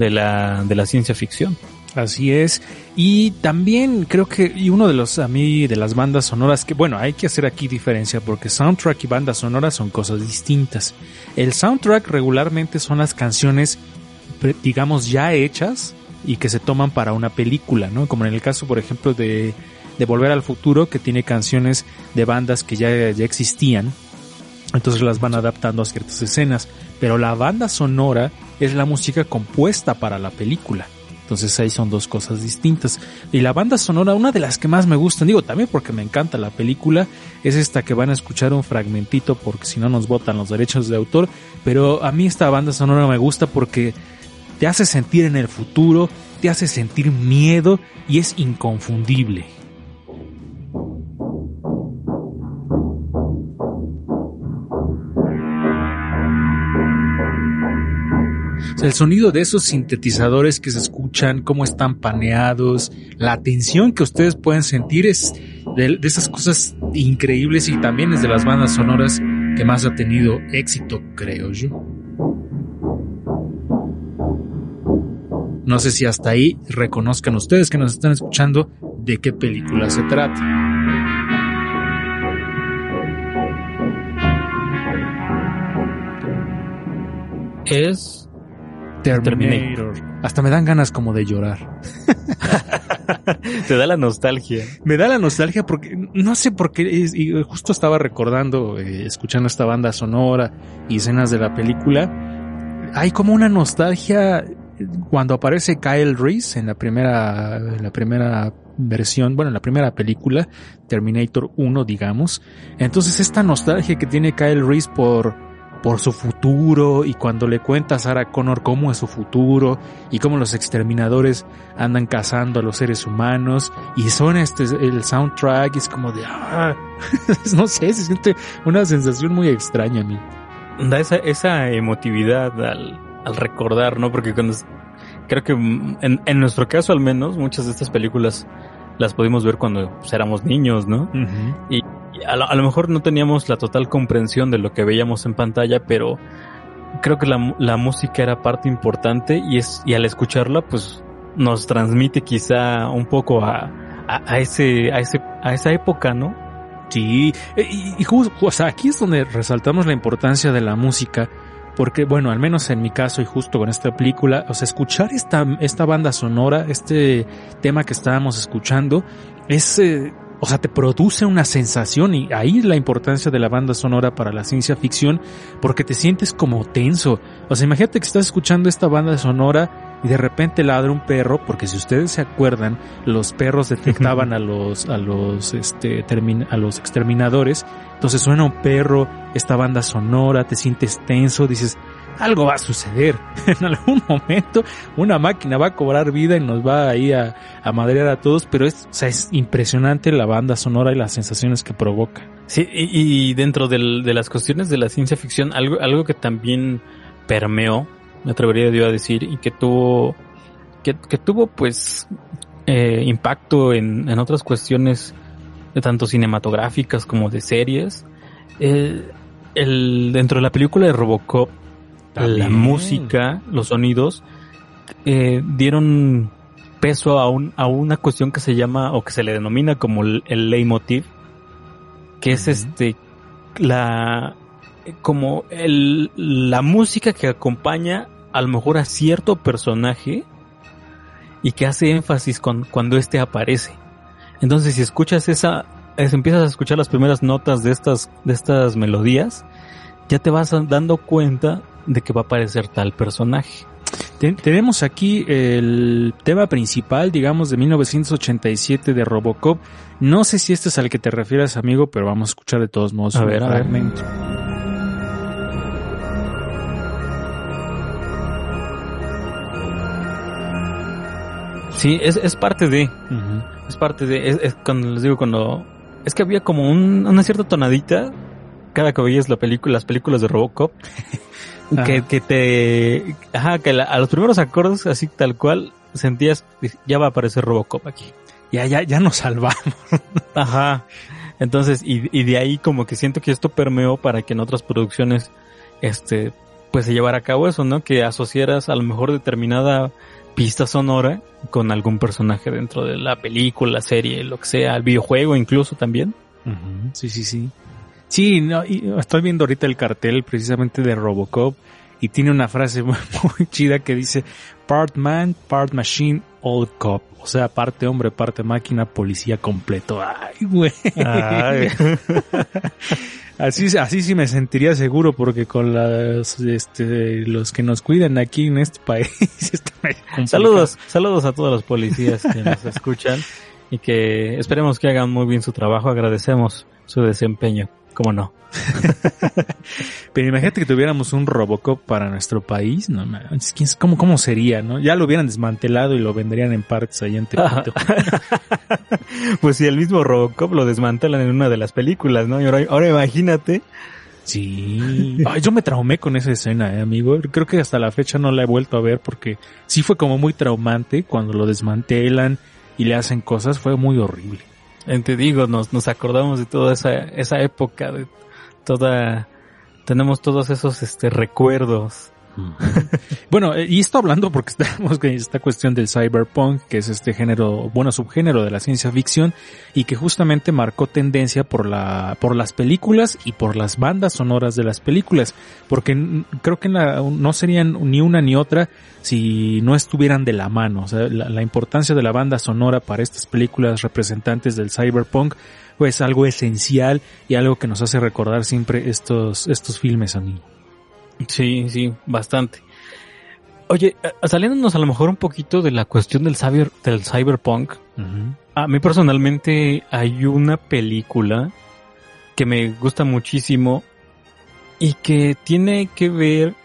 de la, de la ciencia ficción. Así es. Y también creo que, y uno de los, a mí, de las bandas sonoras que, bueno, hay que hacer aquí diferencia porque soundtrack y bandas sonoras son cosas distintas. El soundtrack regularmente son las canciones, digamos, ya hechas y que se toman para una película, ¿no? Como en el caso, por ejemplo, de, de Volver al Futuro, que tiene canciones de bandas que ya, ya existían. Entonces las van adaptando a ciertas escenas. Pero la banda sonora es la música compuesta para la película. Entonces ahí son dos cosas distintas. Y la banda sonora, una de las que más me gustan, digo también porque me encanta la película, es esta que van a escuchar un fragmentito porque si no nos botan los derechos de autor. Pero a mí esta banda sonora me gusta porque te hace sentir en el futuro, te hace sentir miedo y es inconfundible. El sonido de esos sintetizadores que se escuchan, cómo están paneados, la tensión que ustedes pueden sentir es de, esas cosas increíbles y también es de las bandas sonoras que más ha tenido éxito, creo yo. No sé si hasta ahí reconozcan ustedes que nos están escuchando de qué película se trata. Es Terminator. Hasta me dan ganas como de llorar. Te da la nostalgia. Me da la nostalgia porque no sé por qué. Y justo estaba recordando, eh, escuchando esta banda sonora y escenas de la película. Hay como una nostalgia cuando aparece Kyle Reese en la primera, en la primera versión, bueno, en la primera película, Terminator 1, digamos. Entonces esta nostalgia que tiene Kyle Reese por por su futuro y cuando le cuenta a Sarah Connor cómo es su futuro y cómo los exterminadores andan cazando a los seres humanos y son este el soundtrack es como de ah, no sé se siente una sensación muy extraña a mí. Da esa, esa emotividad al, al recordar no porque cuando creo que en, en nuestro caso al menos muchas de estas películas las pudimos ver cuando pues, éramos niños no y a lo, mejor no teníamos la total comprensión de lo que veíamos en pantalla, pero creo que la, la música era parte importante y es y al escucharla pues nos transmite quizá un poco a, a, ese a ese a esa época, ¿no? Sí, e, y, justo, o sea, aquí es donde resaltamos la importancia de la música, porque bueno, al menos en mi caso y justo con esta película, o sea, escuchar esta, esta banda sonora, este tema que estábamos escuchando, es, eh, o sea, te produce una sensación y ahí la importancia de la banda sonora para la ciencia ficción porque te sientes como tenso. O sea, imagínate que estás escuchando esta banda sonora y de repente ladra un perro, porque si ustedes se acuerdan, los perros detectaban a los, a los, este, a los exterminadores, entonces suena un perro, esta banda sonora, te sientes tenso, dices, algo va a suceder. En algún momento una máquina va a cobrar vida y nos va ahí a, a madrear a todos, pero es, o sea, es impresionante la banda sonora y las sensaciones que provoca. Sí, y, dentro del, de las cuestiones de la ciencia ficción, algo, algo que también permeó, me atrevería yo a decir, y que tuvo, que, que tuvo pues eh, impacto en, en otras cuestiones, tanto cinematográficas como de series. Eh, el, dentro de la película de Robocop, la música, los sonidos, eh, dieron peso a, un, a una cuestión que se llama o que se le denomina como el, el leitmotiv, que es este, la, como el, la música que acompaña a lo mejor a cierto personaje y que hace énfasis con, cuando éste aparece. Entonces, si escuchas esa, si empiezas a escuchar las primeras notas de estas, de estas melodías, ya te vas dando cuenta de que va a aparecer tal personaje. tenemos aquí el tema principal, digamos, de 1987 de Robocop. No sé si este es al que te refieres, amigo, pero vamos a escuchar de todos modos a un ver, fragmento. Sí, es, es parte de. Es parte de. Es, cuando les digo, cuando. Es que había como una cierta tonadita cada que veías la película, las películas de Robocop. que, que te. Ajá, que a los primeros acordes, así tal cual, sentías, ya va a aparecer Robocop aquí. Ya, ya, ya nos salvamos. Ajá. Entonces, y, y de ahí como que siento que esto permeó para que en otras producciones, este, pues se llevara a cabo eso, ¿no? Que asociaras a lo mejor determinada pista sonora con algún personaje dentro de la película, la serie, lo que sea, el videojuego incluso también. Sí, sí, sí. Sí, no, estoy viendo ahorita el cartel precisamente de Robocop y tiene una frase muy, chida que dice part man, part machine, old cop. O sea, parte hombre, parte máquina, policía completo. Ay, güey. así, así sí me sentiría seguro porque con las, este, los que nos cuidan aquí en este país. saludos, saludos a todos los policías que nos escuchan y que esperemos que hagan muy bien su trabajo. Agradecemos su desempeño. ¿Cómo no? Pero imagínate que tuviéramos un Robocop para nuestro país, no ¿cómo, ¿cómo sería, no? Ya lo hubieran desmantelado y lo venderían en partes ahí en Tepito. pues si el mismo Robocop lo desmantelan en una de las películas, ¿no? Y ahora, imagínate. Sí. yo me traumé con esa escena, eh, amigo. Creo que hasta la fecha no la he vuelto a ver porque sí fue como muy traumante cuando lo desmantelan y le hacen cosas. Fue muy horrible. Te digo, nos, nos acordamos de toda esa, esa época, de toda, tenemos todos esos este recuerdos bueno, eh, y esto hablando porque estamos con esta cuestión del cyberpunk, que es este género, bueno, subgénero de la ciencia ficción, y que justamente marcó tendencia por la, por las películas y por las bandas sonoras de las películas, porque creo que no serían ni una ni otra si no estuvieran de la mano. O sea, la, importancia de la banda sonora para estas películas representantes del cyberpunk, pues algo esencial y algo que nos hace recordar siempre estos, estos filmes, a mí. Sí, sí, bastante. Oye, eh, saliéndonos a lo mejor un poquito de la cuestión del, cyber, del cyberpunk, a mí personalmente hay una película que me gusta muchísimo y que tiene que ver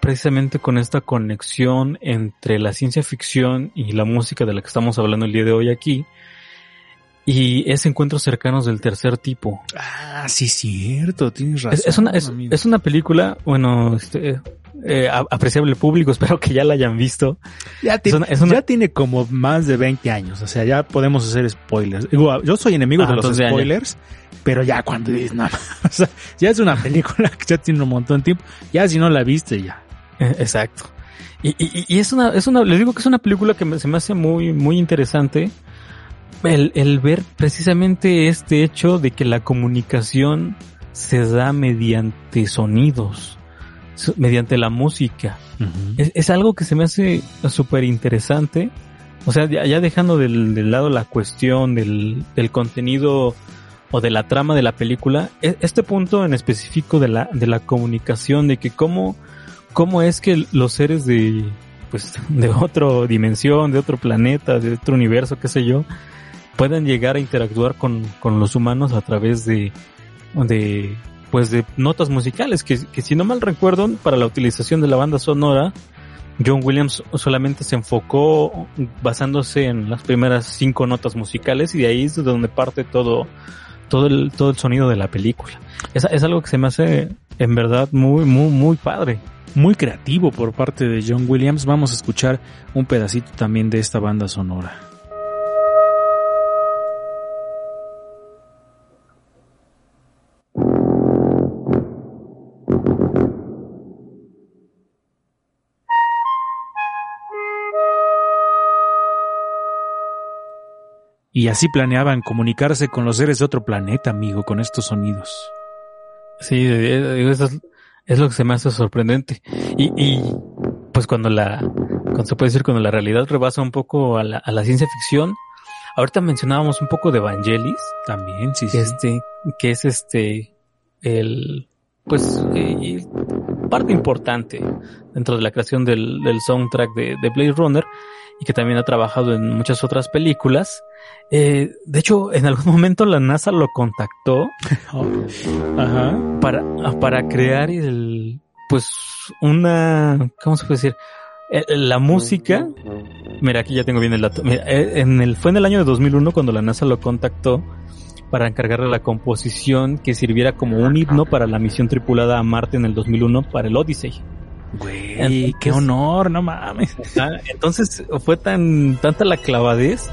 precisamente con esta conexión entre la ciencia ficción y la música de la que estamos hablando el día de hoy aquí, y es encuentros cercanos del tercer tipo. Ah, sí, cierto, tienes razón. Es, una, es, una película, bueno, este, eh, apreciable público, espero que ya la hayan visto. Ya, tiene, ya tiene como más de 20 años, o sea, ya podemos hacer spoilers. Yo soy enemigo de los spoilers, pero ya cuando dices nada, o sea, ya es una película que ya tiene un montón de tiempo, ya si no la viste ya. Eh, exacto. Y, y, y, es una, es una, les digo que es una película que se me hace muy, muy interesante el, el ver precisamente este hecho de que la comunicación se da mediante sonidos, mediante la música. es, algo que se me hace súper interesante. O sea, ya, dejando del, del, lado la cuestión del, del, contenido o de la trama de la película, e, este punto en específico de la, de la comunicación, de que cómo, cómo es que los seres de, pues de otra dimensión, de otro planeta, de otro universo, qué sé yo, puedan llegar a interactuar con, con los humanos a través de, de pues de notas musicales, que, que si no mal recuerdo, para la utilización de la banda sonora, John Williams solamente se enfocó basándose en las primeras cinco notas musicales y de ahí es de donde parte todo, todo el, todo el sonido de la película. Es, es algo que se me hace en verdad muy, muy, muy padre. Muy creativo por parte de John Williams. Vamos a escuchar un pedacito también de esta banda sonora. Y así planeaban comunicarse con los seres de otro planeta, amigo, con estos sonidos. Sí, eso es, es lo que se me hace sorprendente. Y, y pues cuando la, cuando se puede decir, cuando la realidad rebasa un poco a la, a la ciencia ficción, ahorita mencionábamos un poco de Evangelis. También, sí, que sí. Este, que es este, el, pues, eh, parte importante dentro de la creación del, del soundtrack de, de Blade Runner y que también ha trabajado en muchas otras películas. Eh, de hecho, en algún momento la NASA lo contactó Ajá. para, para crear el, pues, una, ¿cómo se puede decir? Eh, La música, mira, aquí ya tengo bien el dato. Mira, eh, en el, fue en el año de 2001 cuando la NASA lo contactó para encargarle la composición que sirviera como un himno para la misión tripulada a Marte en el 2001 para el Odyssey. Güey, qué honor, no mames. Entonces fue tan tanta la clavadez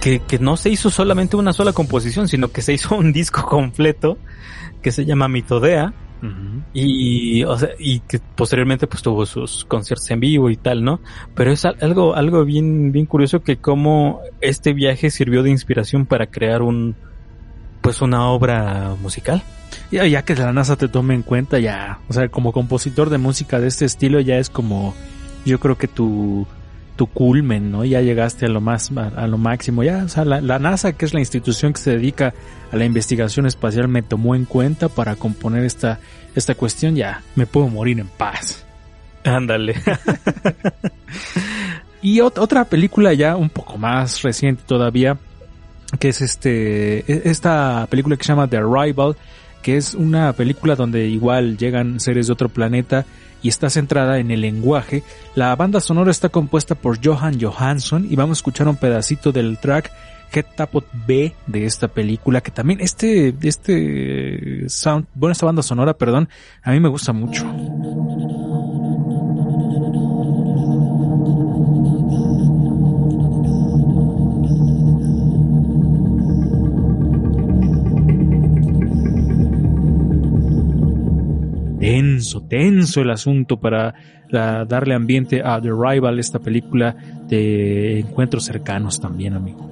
que, que no se hizo solamente una sola composición, sino que se hizo un disco completo que se llama Mitodea Ujú. y, o sea, y que posteriormente pues tuvo sus conciertos en vivo y tal, ¿no? Pero es al- algo, algo bien, bien curioso que como este viaje sirvió de inspiración para crear un, pues una obra musical. Ya, ya que la NASA te tome en cuenta, ya, o sea, como compositor de música de este estilo, ya es como, yo creo que tu, tu culmen, ¿no? Ya llegaste a lo más, a, a lo máximo, ya, o sea, la, la NASA, que es la institución que se dedica a la investigación espacial, me tomó en cuenta para componer esta, esta cuestión, ya, me puedo morir en paz. Ándale. Y ot- otra película ya un poco más reciente todavía, que es este, e- esta película que se llama The Arrival, que es una película donde igual llegan seres de otro planeta y está centrada en el lenguaje. La banda sonora está compuesta por Johan Johansson y vamos a escuchar un pedacito del track Head Tapot B de esta película, que también este, este sound, bueno, esta banda sonora, perdón, a mí me gusta mucho. Tenso, tenso el asunto para la- darle ambiente a The Rival, esta película de encuentros cercanos también, amigo.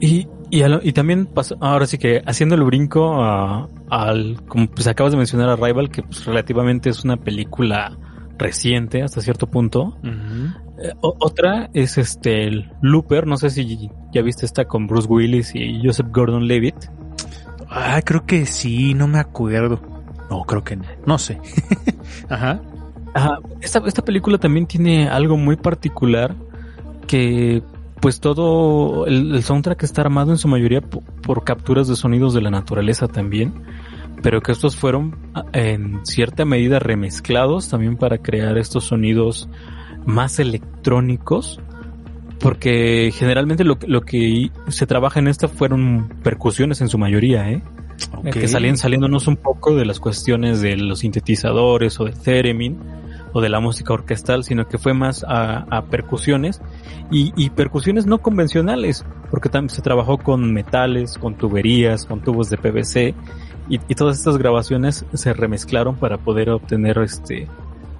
Y, y, a lo- y también pasó- ahora sí que haciendo el brinco a- al, como pues acabas de mencionar a Rival, que pues relativamente es una película reciente hasta cierto punto. Eh, otra es este el Looper, no sé si ya viste esta con Bruce Willis y Joseph Gordon-Levitt. Ah, creo que sí, no me acuerdo. No, creo que no. No sé. Ajá. Ajá, esta, esta película también tiene algo muy particular que pues todo el, el soundtrack está armado en su mayoría po- por, capturas de sonidos de la naturaleza también, pero que estos fueron ah, en cierta medida remezclados también para crear estos sonidos más electrónicos, porque generalmente lo, que- lo que se trabaja en esta fueron percusiones en su mayoría, ¿eh? Ok. que salían saliéndonos un poco de las cuestiones de los sintetizadores o del theremin o de la música orquestal, sino que fue más a, percusiones y, percusiones no convencionales, porque también se trabajó con metales, con tuberías, con tubos de PVC y, todas estas grabaciones se remezclaron para poder obtener este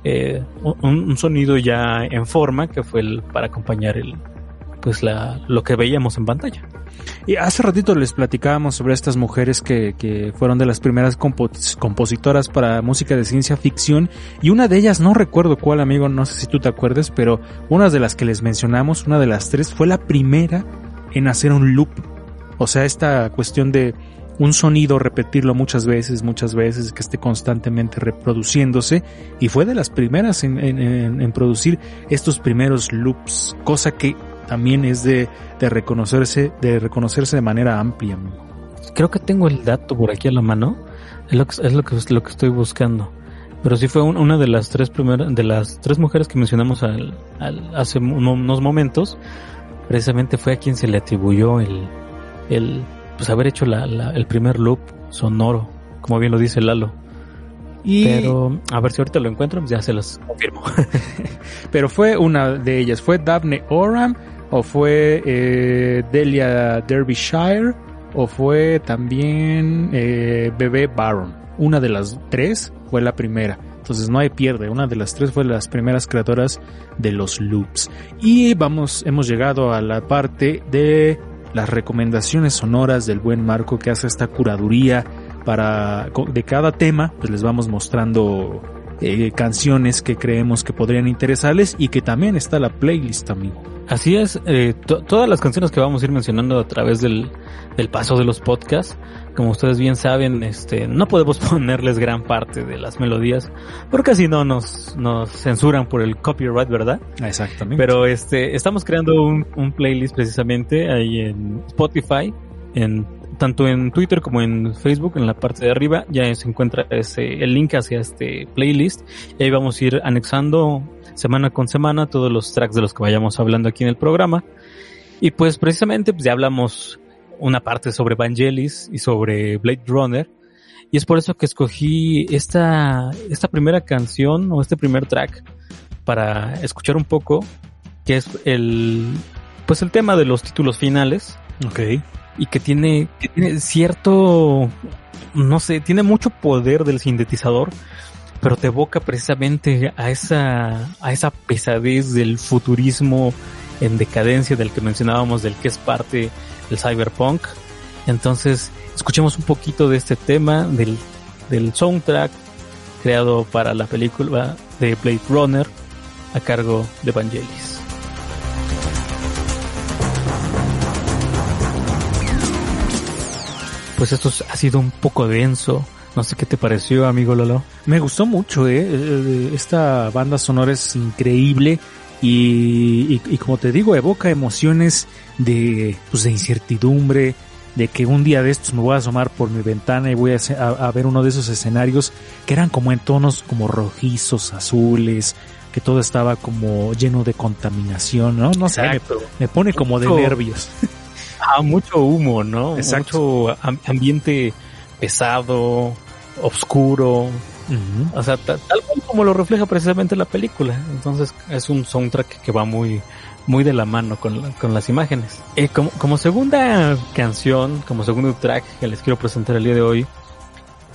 eh, un, un sonido ya en forma que fue el para acompañar el pues la lo que veíamos en pantalla. Y hace ratito les platicábamos sobre estas mujeres que, que fueron de las primeras compo- compositoras para música de ciencia ficción y una de ellas, no recuerdo cuál amigo, no sé si tú te acuerdes, pero una de las que les mencionamos, una de las tres, fue la primera en hacer un loop. O sea, esta cuestión de un sonido, repetirlo muchas veces, muchas veces, que esté constantemente reproduciéndose y fue de las primeras en, en, producir estos primeros loops, cosa que también es de, de, reconocerse, de reconocerse de manera amplia. Creo que tengo el dato por aquí a la mano, es lo que, es lo que, lo que estoy buscando. Pero sí fue una de las tres primeras, de las tres mujeres que mencionamos al, hace unos momentos, precisamente fue a quien se le atribuyó el, el pues haber hecho la, el primer loop sonoro, como bien lo dice Lalo. Y... Pero a ver si ahorita lo encuentro, ya se los confirmo. Pero fue una de ellas, fue Daphne Oram o fue eh, Delia Derbyshire o fue también eh, Bebé Baron. Una de las tres fue la primera. Entonces no hay pierde. Una de las tres fue las primeras creadoras de los loops. Y vamos, hemos llegado a la parte de las recomendaciones sonoras del buen Marco que hace esta curaduría para de cada tema, pues les vamos mostrando eh, canciones que creemos que podrían interesarles y que también está la playlist también. Así es, eh, todas las canciones que vamos a ir mencionando a través del, del paso de los podcasts, como ustedes bien saben, este, no podemos ponerles gran parte de las melodías, porque si no nos, nos censuran por el copyright, ¿verdad? Exactamente. Pero este, estamos creando un, un playlist precisamente ahí en Spotify, en tanto en Twitter como en Facebook, en la parte de arriba, ya se encuentra ese, el link hacia este playlist. Y ahí vamos a ir anexando semana con semana todos los tracks de los que vayamos hablando aquí en el programa. Y pues precisamente pues ya hablamos una parte sobre Vangelis y sobre Blade Runner. Y es por eso que escogí esta, esta primera canción o este primer track para escuchar un poco, que es el, pues el tema de los títulos finales. Okay y que tiene, que tiene cierto, no sé, tiene mucho poder del sintetizador, pero te evoca precisamente a esa, a esa pesadez del futurismo en decadencia del que mencionábamos, del que es parte del cyberpunk. Entonces, escuchemos un poquito de este tema, del, del soundtrack creado para la película de Blade Runner a cargo de Vangelis. Pues esto ha sido un poco denso. No sé qué te pareció, amigo Lolo. Me gustó mucho, ¿eh? eh esta banda sonora es increíble y, como te digo, evoca emociones de, pues de incertidumbre, de que un día de estos me voy a asomar por mi ventana y voy a, ver uno de esos escenarios que eran como en tonos como rojizos, azules, que todo estaba como lleno de contaminación, ¿no? No sé, me, pone como de nervios. Ah, mucho humo, ¿no? Mucho ambiente pesado, oscuro. O sea, tal, como lo refleja precisamente la película. Entonces es un soundtrack que va muy, muy de la mano con, con las imágenes. Eh, como, como segunda canción, como segundo track que les quiero presentar el día de hoy,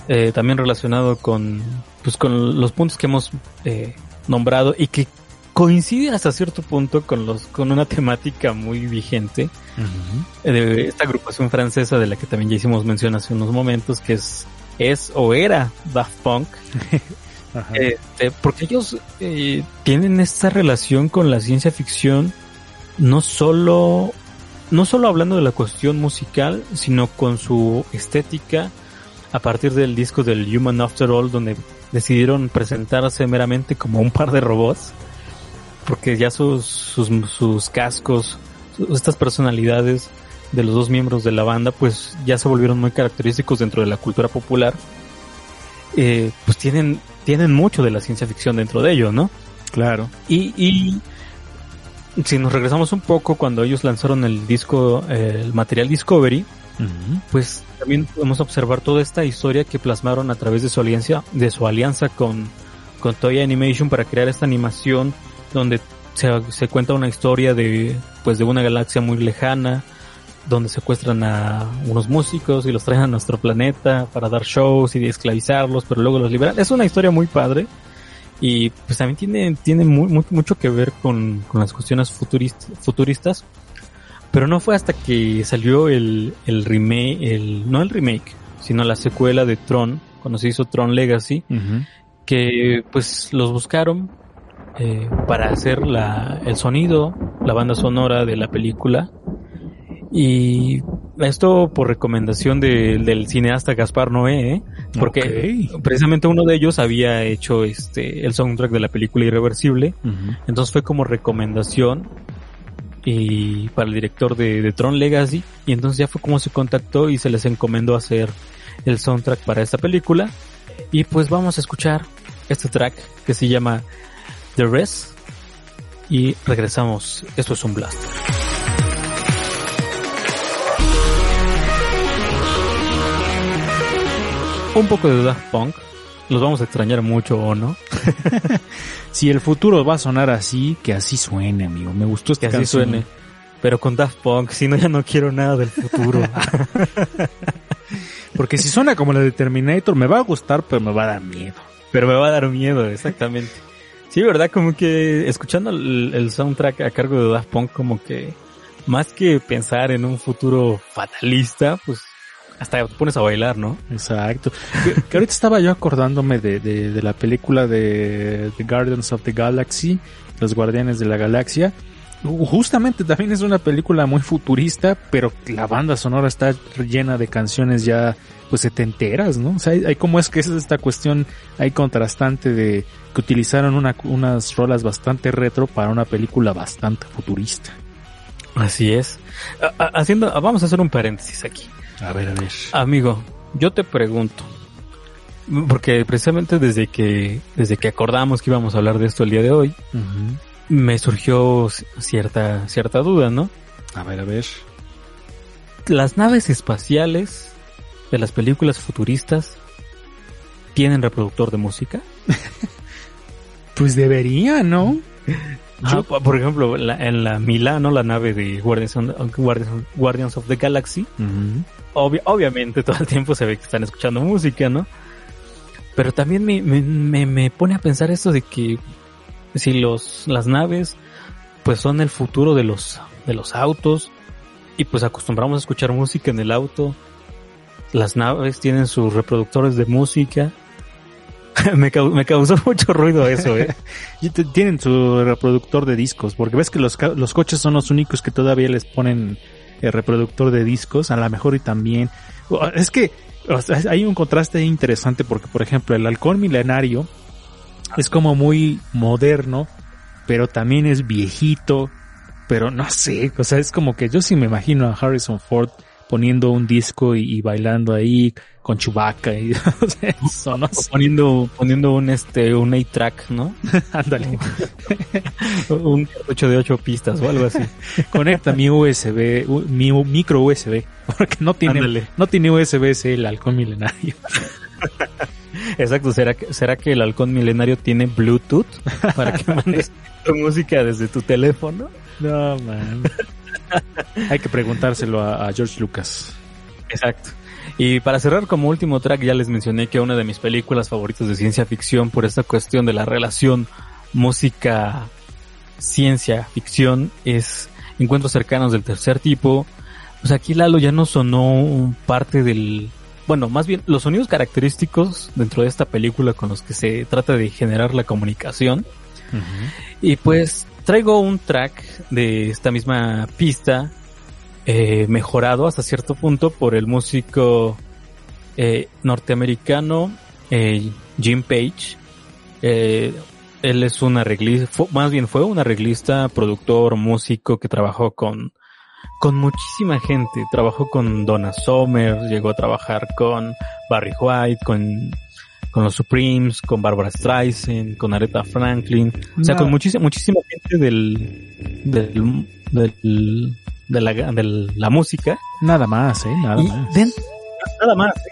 eh, también relacionado con, pues con los puntos que hemos eh, nombrado y que coincide hasta cierto punto con los, con una temática muy vigente de esta agrupación francesa de la que también ya hicimos mención hace unos momentos, que es, es o era Daft Punk. Este, porque ellos eh, tienen esta relación con la ciencia ficción, no solo, no solo hablando de la cuestión musical, sino con su estética a partir del disco del Human After All, donde decidieron presentarse meramente como un par de robots, porque ya sus, sus, sus cascos, estas personalidades de los dos miembros de la banda pues ya se volvieron muy característicos dentro de la cultura popular. Eh, pues tienen tienen mucho de la ciencia ficción dentro de ellos no claro. Y, y si nos regresamos un poco cuando ellos lanzaron el disco el material Discovery pues también podemos observar toda esta historia que plasmaron a través de su alianza de su alianza con con Toy Animation para crear esta animación donde se, cuenta una historia de, pues de una galaxia muy lejana, donde secuestran a unos músicos y los traen a nuestro planeta para dar shows y esclavizarlos, pero luego los liberan. Es una historia muy padre y pues también tiene, tiene muy, mucho que ver con, con las cuestiones futuristas, pero no fue hasta que salió el, el remake, el, no el remake, sino la secuela de Tron, cuando se hizo Tron Legacy, que pues los buscaron eh, para hacer la, el sonido, la banda sonora de la película. Y esto por recomendación de- del cineasta Gaspar Noé, ¿eh? porque precisamente uno de ellos había hecho este el soundtrack de la película Irreversible, entonces fue como recomendación y para el director de, de Tron Legacy. Y entonces ya fue como se contactó y se les encomendó hacer el soundtrack para esta película. Y pues vamos a escuchar este track que se llama The Rest y regresamos. Esto es un blast. Un poco de Daft Punk. Los vamos a extrañar mucho o no. Si el futuro va a sonar así, que así suene, amigo. Me gustó Que esta así canción. suene. Pero con Daft Punk, si no ya no quiero nada del futuro. Porque si suena como la de Terminator, me va a gustar, pero me va a dar miedo. Pero me va a dar miedo, exactamente. Sí, verdad, como que escuchando el, el soundtrack a cargo de Daft Punk, como que más que pensar en un futuro fatalista, pues hasta te pones a bailar, ¿no? Exacto. Que, ahorita estaba yo acordándome de, de, de la película de The Guardians of the Galaxy, Los Guardianes de la Galaxia. Ju- Justamente también es una película muy futurista, pero la banda sonora está llena de canciones ya pues setenteras, ¿no? O sea, hay, hay como es que es esta cuestión hay contrastante de que utilizaron una, unas rolas bastante retro para una película bastante futurista. Así es. Haciendo, vamos a hacer un paréntesis aquí. A ver, a ver. Amigo, yo te pregunto, porque precisamente desde que, desde que acordamos que íbamos a hablar de esto el día de hoy. Me surgió cierta, cierta duda, ¿no? A ver, a ver. Las naves espaciales de las películas futuristas tienen reproductor de música. Pues debería, ¿no? Ah, po- por ejemplo, la- en la Milano, la nave de Guardians, on- Guardians, Guardians of the Galaxy, obvi- obviamente todo el tiempo se ve que están escuchando música, ¿no? Pero también me, me, me, me pone a pensar esto de que si los, las naves pues son el futuro de los, de los autos y pues acostumbramos a escuchar música en el auto, las naves tienen sus reproductores de música. me, cau- me causó mucho ruido eso, eh. Tienen su reproductor de discos, porque ves que los, los coches son los únicos que todavía les ponen el reproductor de discos, a lo mejor y también. Es que hay un contraste interesante porque, por ejemplo, el halcón milenario es como muy moderno, pero también es viejito, pero no sé, o sea, es como que yo sí me imagino a Harrison Ford poniendo un disco y, y bailando ahí con Chewbacca y o sea, eso, no O sé. poniendo, poniendo un este, un 8-track, ¿no? Ándale. un cartucho de 8 pistas o algo así. Conecta mi USB, mi micro USB, porque no tiene, no tiene USB-C el halcón milenario. Exacto, ¿será que, ¿será que el halcón milenario tiene Bluetooth para que mandes tu música desde tu teléfono? No, man. Hay que preguntárselo a, a George Lucas. Exacto. Y para cerrar como último track ya les mencioné que una de mis películas favoritas de ciencia ficción por esta cuestión de la relación música ciencia ficción es Encuentros cercanos del tercer tipo. Pues aquí Lalo ya no sonó parte del bueno, más bien los sonidos característicos dentro de esta película con los que se trata de generar la comunicación. Y pues traigo un track de esta misma pista eh, mejorado hasta cierto punto por el músico eh, norteamericano eh, Jim Page. Él es un arreglista, más bien fue un arreglista, productor, músico que trabajó con con muchísima gente. Trabajó con Donna Summer, llegó a trabajar con Barry White, con con los Supremes, con Barbara Streisand, con Aretha Franklin, o sea, con muchísima, muchísima gente del, del, del, de, la, de la música. Nada más, ¿eh? Nada Y más. nada más. ¿eh?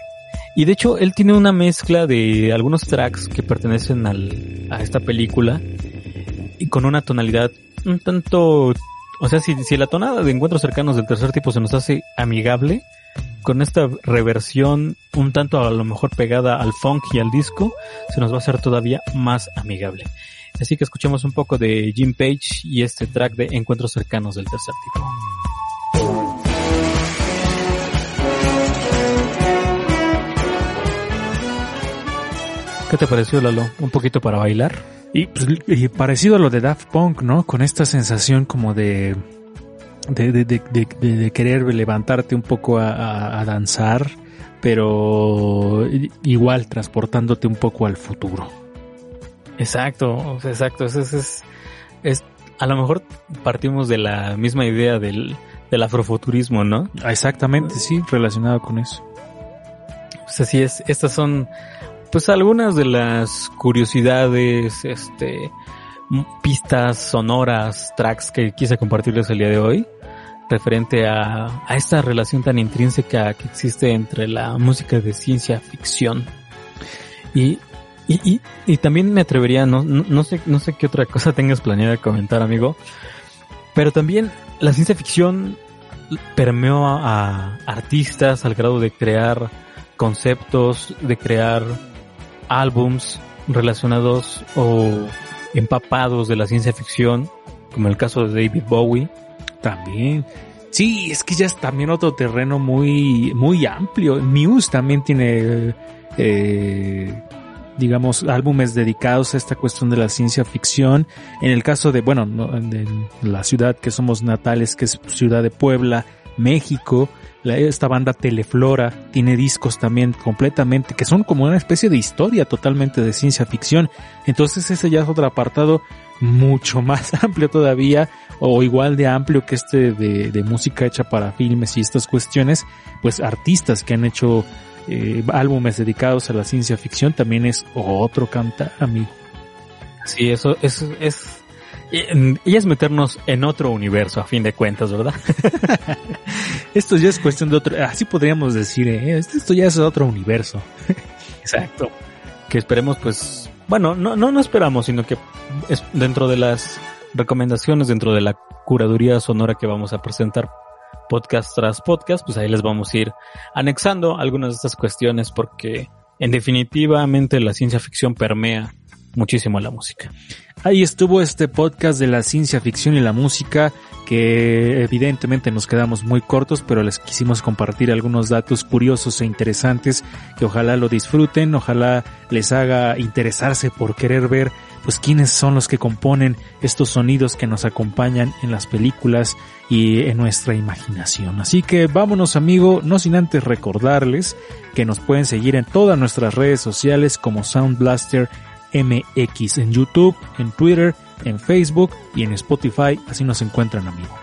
Y de hecho, él tiene una mezcla de algunos tracks que pertenecen al, a esta película y con una tonalidad un tanto, o sea, si, si la tonada de encuentros cercanos del tercer tipo se nos hace amigable, con esta reversión un tanto a lo mejor pegada al funk y al disco, se nos va a hacer todavía más amigable. Así que escuchemos un poco de Jim Page y este track de encuentros cercanos del tercer tipo. ¿Qué te pareció, Lalo? ¿Un poquito para bailar? Y, pues, y parecido a lo de Daft Punk, ¿no? Con esta sensación como de de, de, de, de querer levantarte un poco a, a, danzar, pero igual transportándote un poco al futuro. Exacto, exacto. Es, es, es, a lo mejor partimos de la misma idea del, del afrofuturismo, ¿no? Exactamente, sí, relacionado con eso. Pues así es, estas son pues algunas de las curiosidades, este, pistas sonoras, tracks que quise compartirles el día de hoy referente a, esta relación tan intrínseca que existe entre la música de ciencia ficción. Y, y, y, también me atrevería, no, no, sé, no sé qué otra cosa tengas planeada comentar, amigo, pero también la ciencia ficción permeó a artistas al grado de crear conceptos, de crear álbums relacionados o empapados de la ciencia ficción, como el caso de David Bowie. También. Sí, es que ya es también otro terreno muy, muy amplio. Muse también tiene, eh, digamos, álbumes dedicados a esta cuestión de la ciencia ficción. En el caso de, bueno, de la ciudad que somos natales, que es Ciudad de Puebla, México, esta banda Teleflora tiene discos también completamente que son como una especie de historia totalmente de ciencia ficción. Entonces ese ya es otro apartado mucho más amplio todavía o igual de amplio que este de, música hecha para filmes y estas cuestiones, pues artistas que han hecho eh, álbumes dedicados a la ciencia ficción también es otro cantar, amigo. Sí, eso es, es y es meternos en otro universo, a fin de cuentas, ¿verdad? esto ya es cuestión de otro, así podríamos decir, ¿eh? esto ya es otro universo. Exacto. Que esperemos, pues, bueno, no, no, no esperamos, sino que es dentro de las recomendaciones, dentro de la curaduría sonora que vamos a presentar podcast tras podcast, pues ahí les vamos a ir anexando algunas de estas cuestiones porque en definitivamente la ciencia ficción permea muchísimo la música. Ahí estuvo este podcast de la ciencia ficción y la música, que evidentemente nos quedamos muy cortos, pero les quisimos compartir algunos datos curiosos e interesantes que ojalá lo disfruten, ojalá les haga interesarse por querer ver pues quiénes son los que componen estos sonidos que nos acompañan en las películas y en nuestra imaginación. Así que vámonos amigo, no sin antes recordarles que nos pueden seguir en todas nuestras redes sociales como Sound Blaster MX en YouTube, en Twitter, en Facebook y en Spotify, así nos encuentran amigo.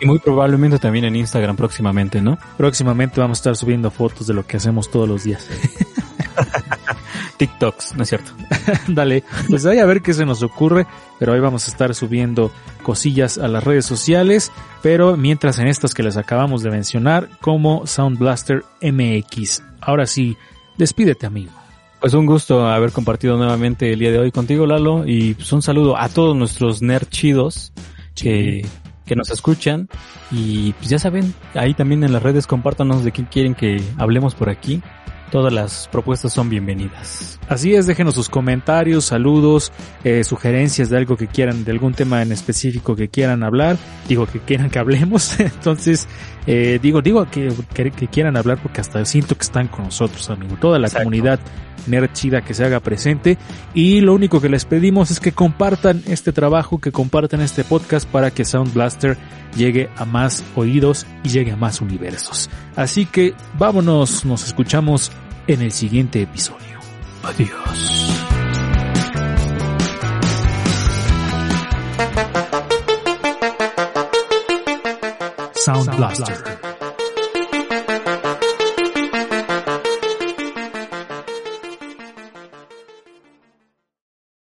Y muy probablemente también en Instagram próximamente, ¿no? Próximamente vamos a estar subiendo fotos de lo que hacemos todos los días. TikToks, ¿no es cierto? Dale, pues vaya a ver qué se nos ocurre, pero hoy vamos a estar subiendo cosillas a las redes sociales, pero mientras en estas que les acabamos de mencionar como Sound Blaster MX. Ahora sí, despídete amigo. Pues un gusto haber compartido nuevamente el día de hoy contigo, Lalo, y pues un saludo a todos nuestros nerd chidos que, que nos escuchan. Y pues ya saben, ahí también en las redes compártanos de qué quieren que hablemos por aquí. Todas las propuestas son bienvenidas. Así es, déjenos sus comentarios, saludos, eh, sugerencias de algo que quieran, de algún tema en específico que quieran hablar, digo que quieran que hablemos, entonces eh, digo, digo que, que, que, quieran hablar porque hasta siento que están con nosotros, amigo, toda la Exacto. comunidad nerd chida que se haga presente y lo único que les pedimos es que compartan este trabajo, que compartan este podcast para que Sound Blaster llegue a más oídos y llegue a más universos. Así que vámonos, nos escuchamos en el siguiente episodio. Adiós. Sound Blaster.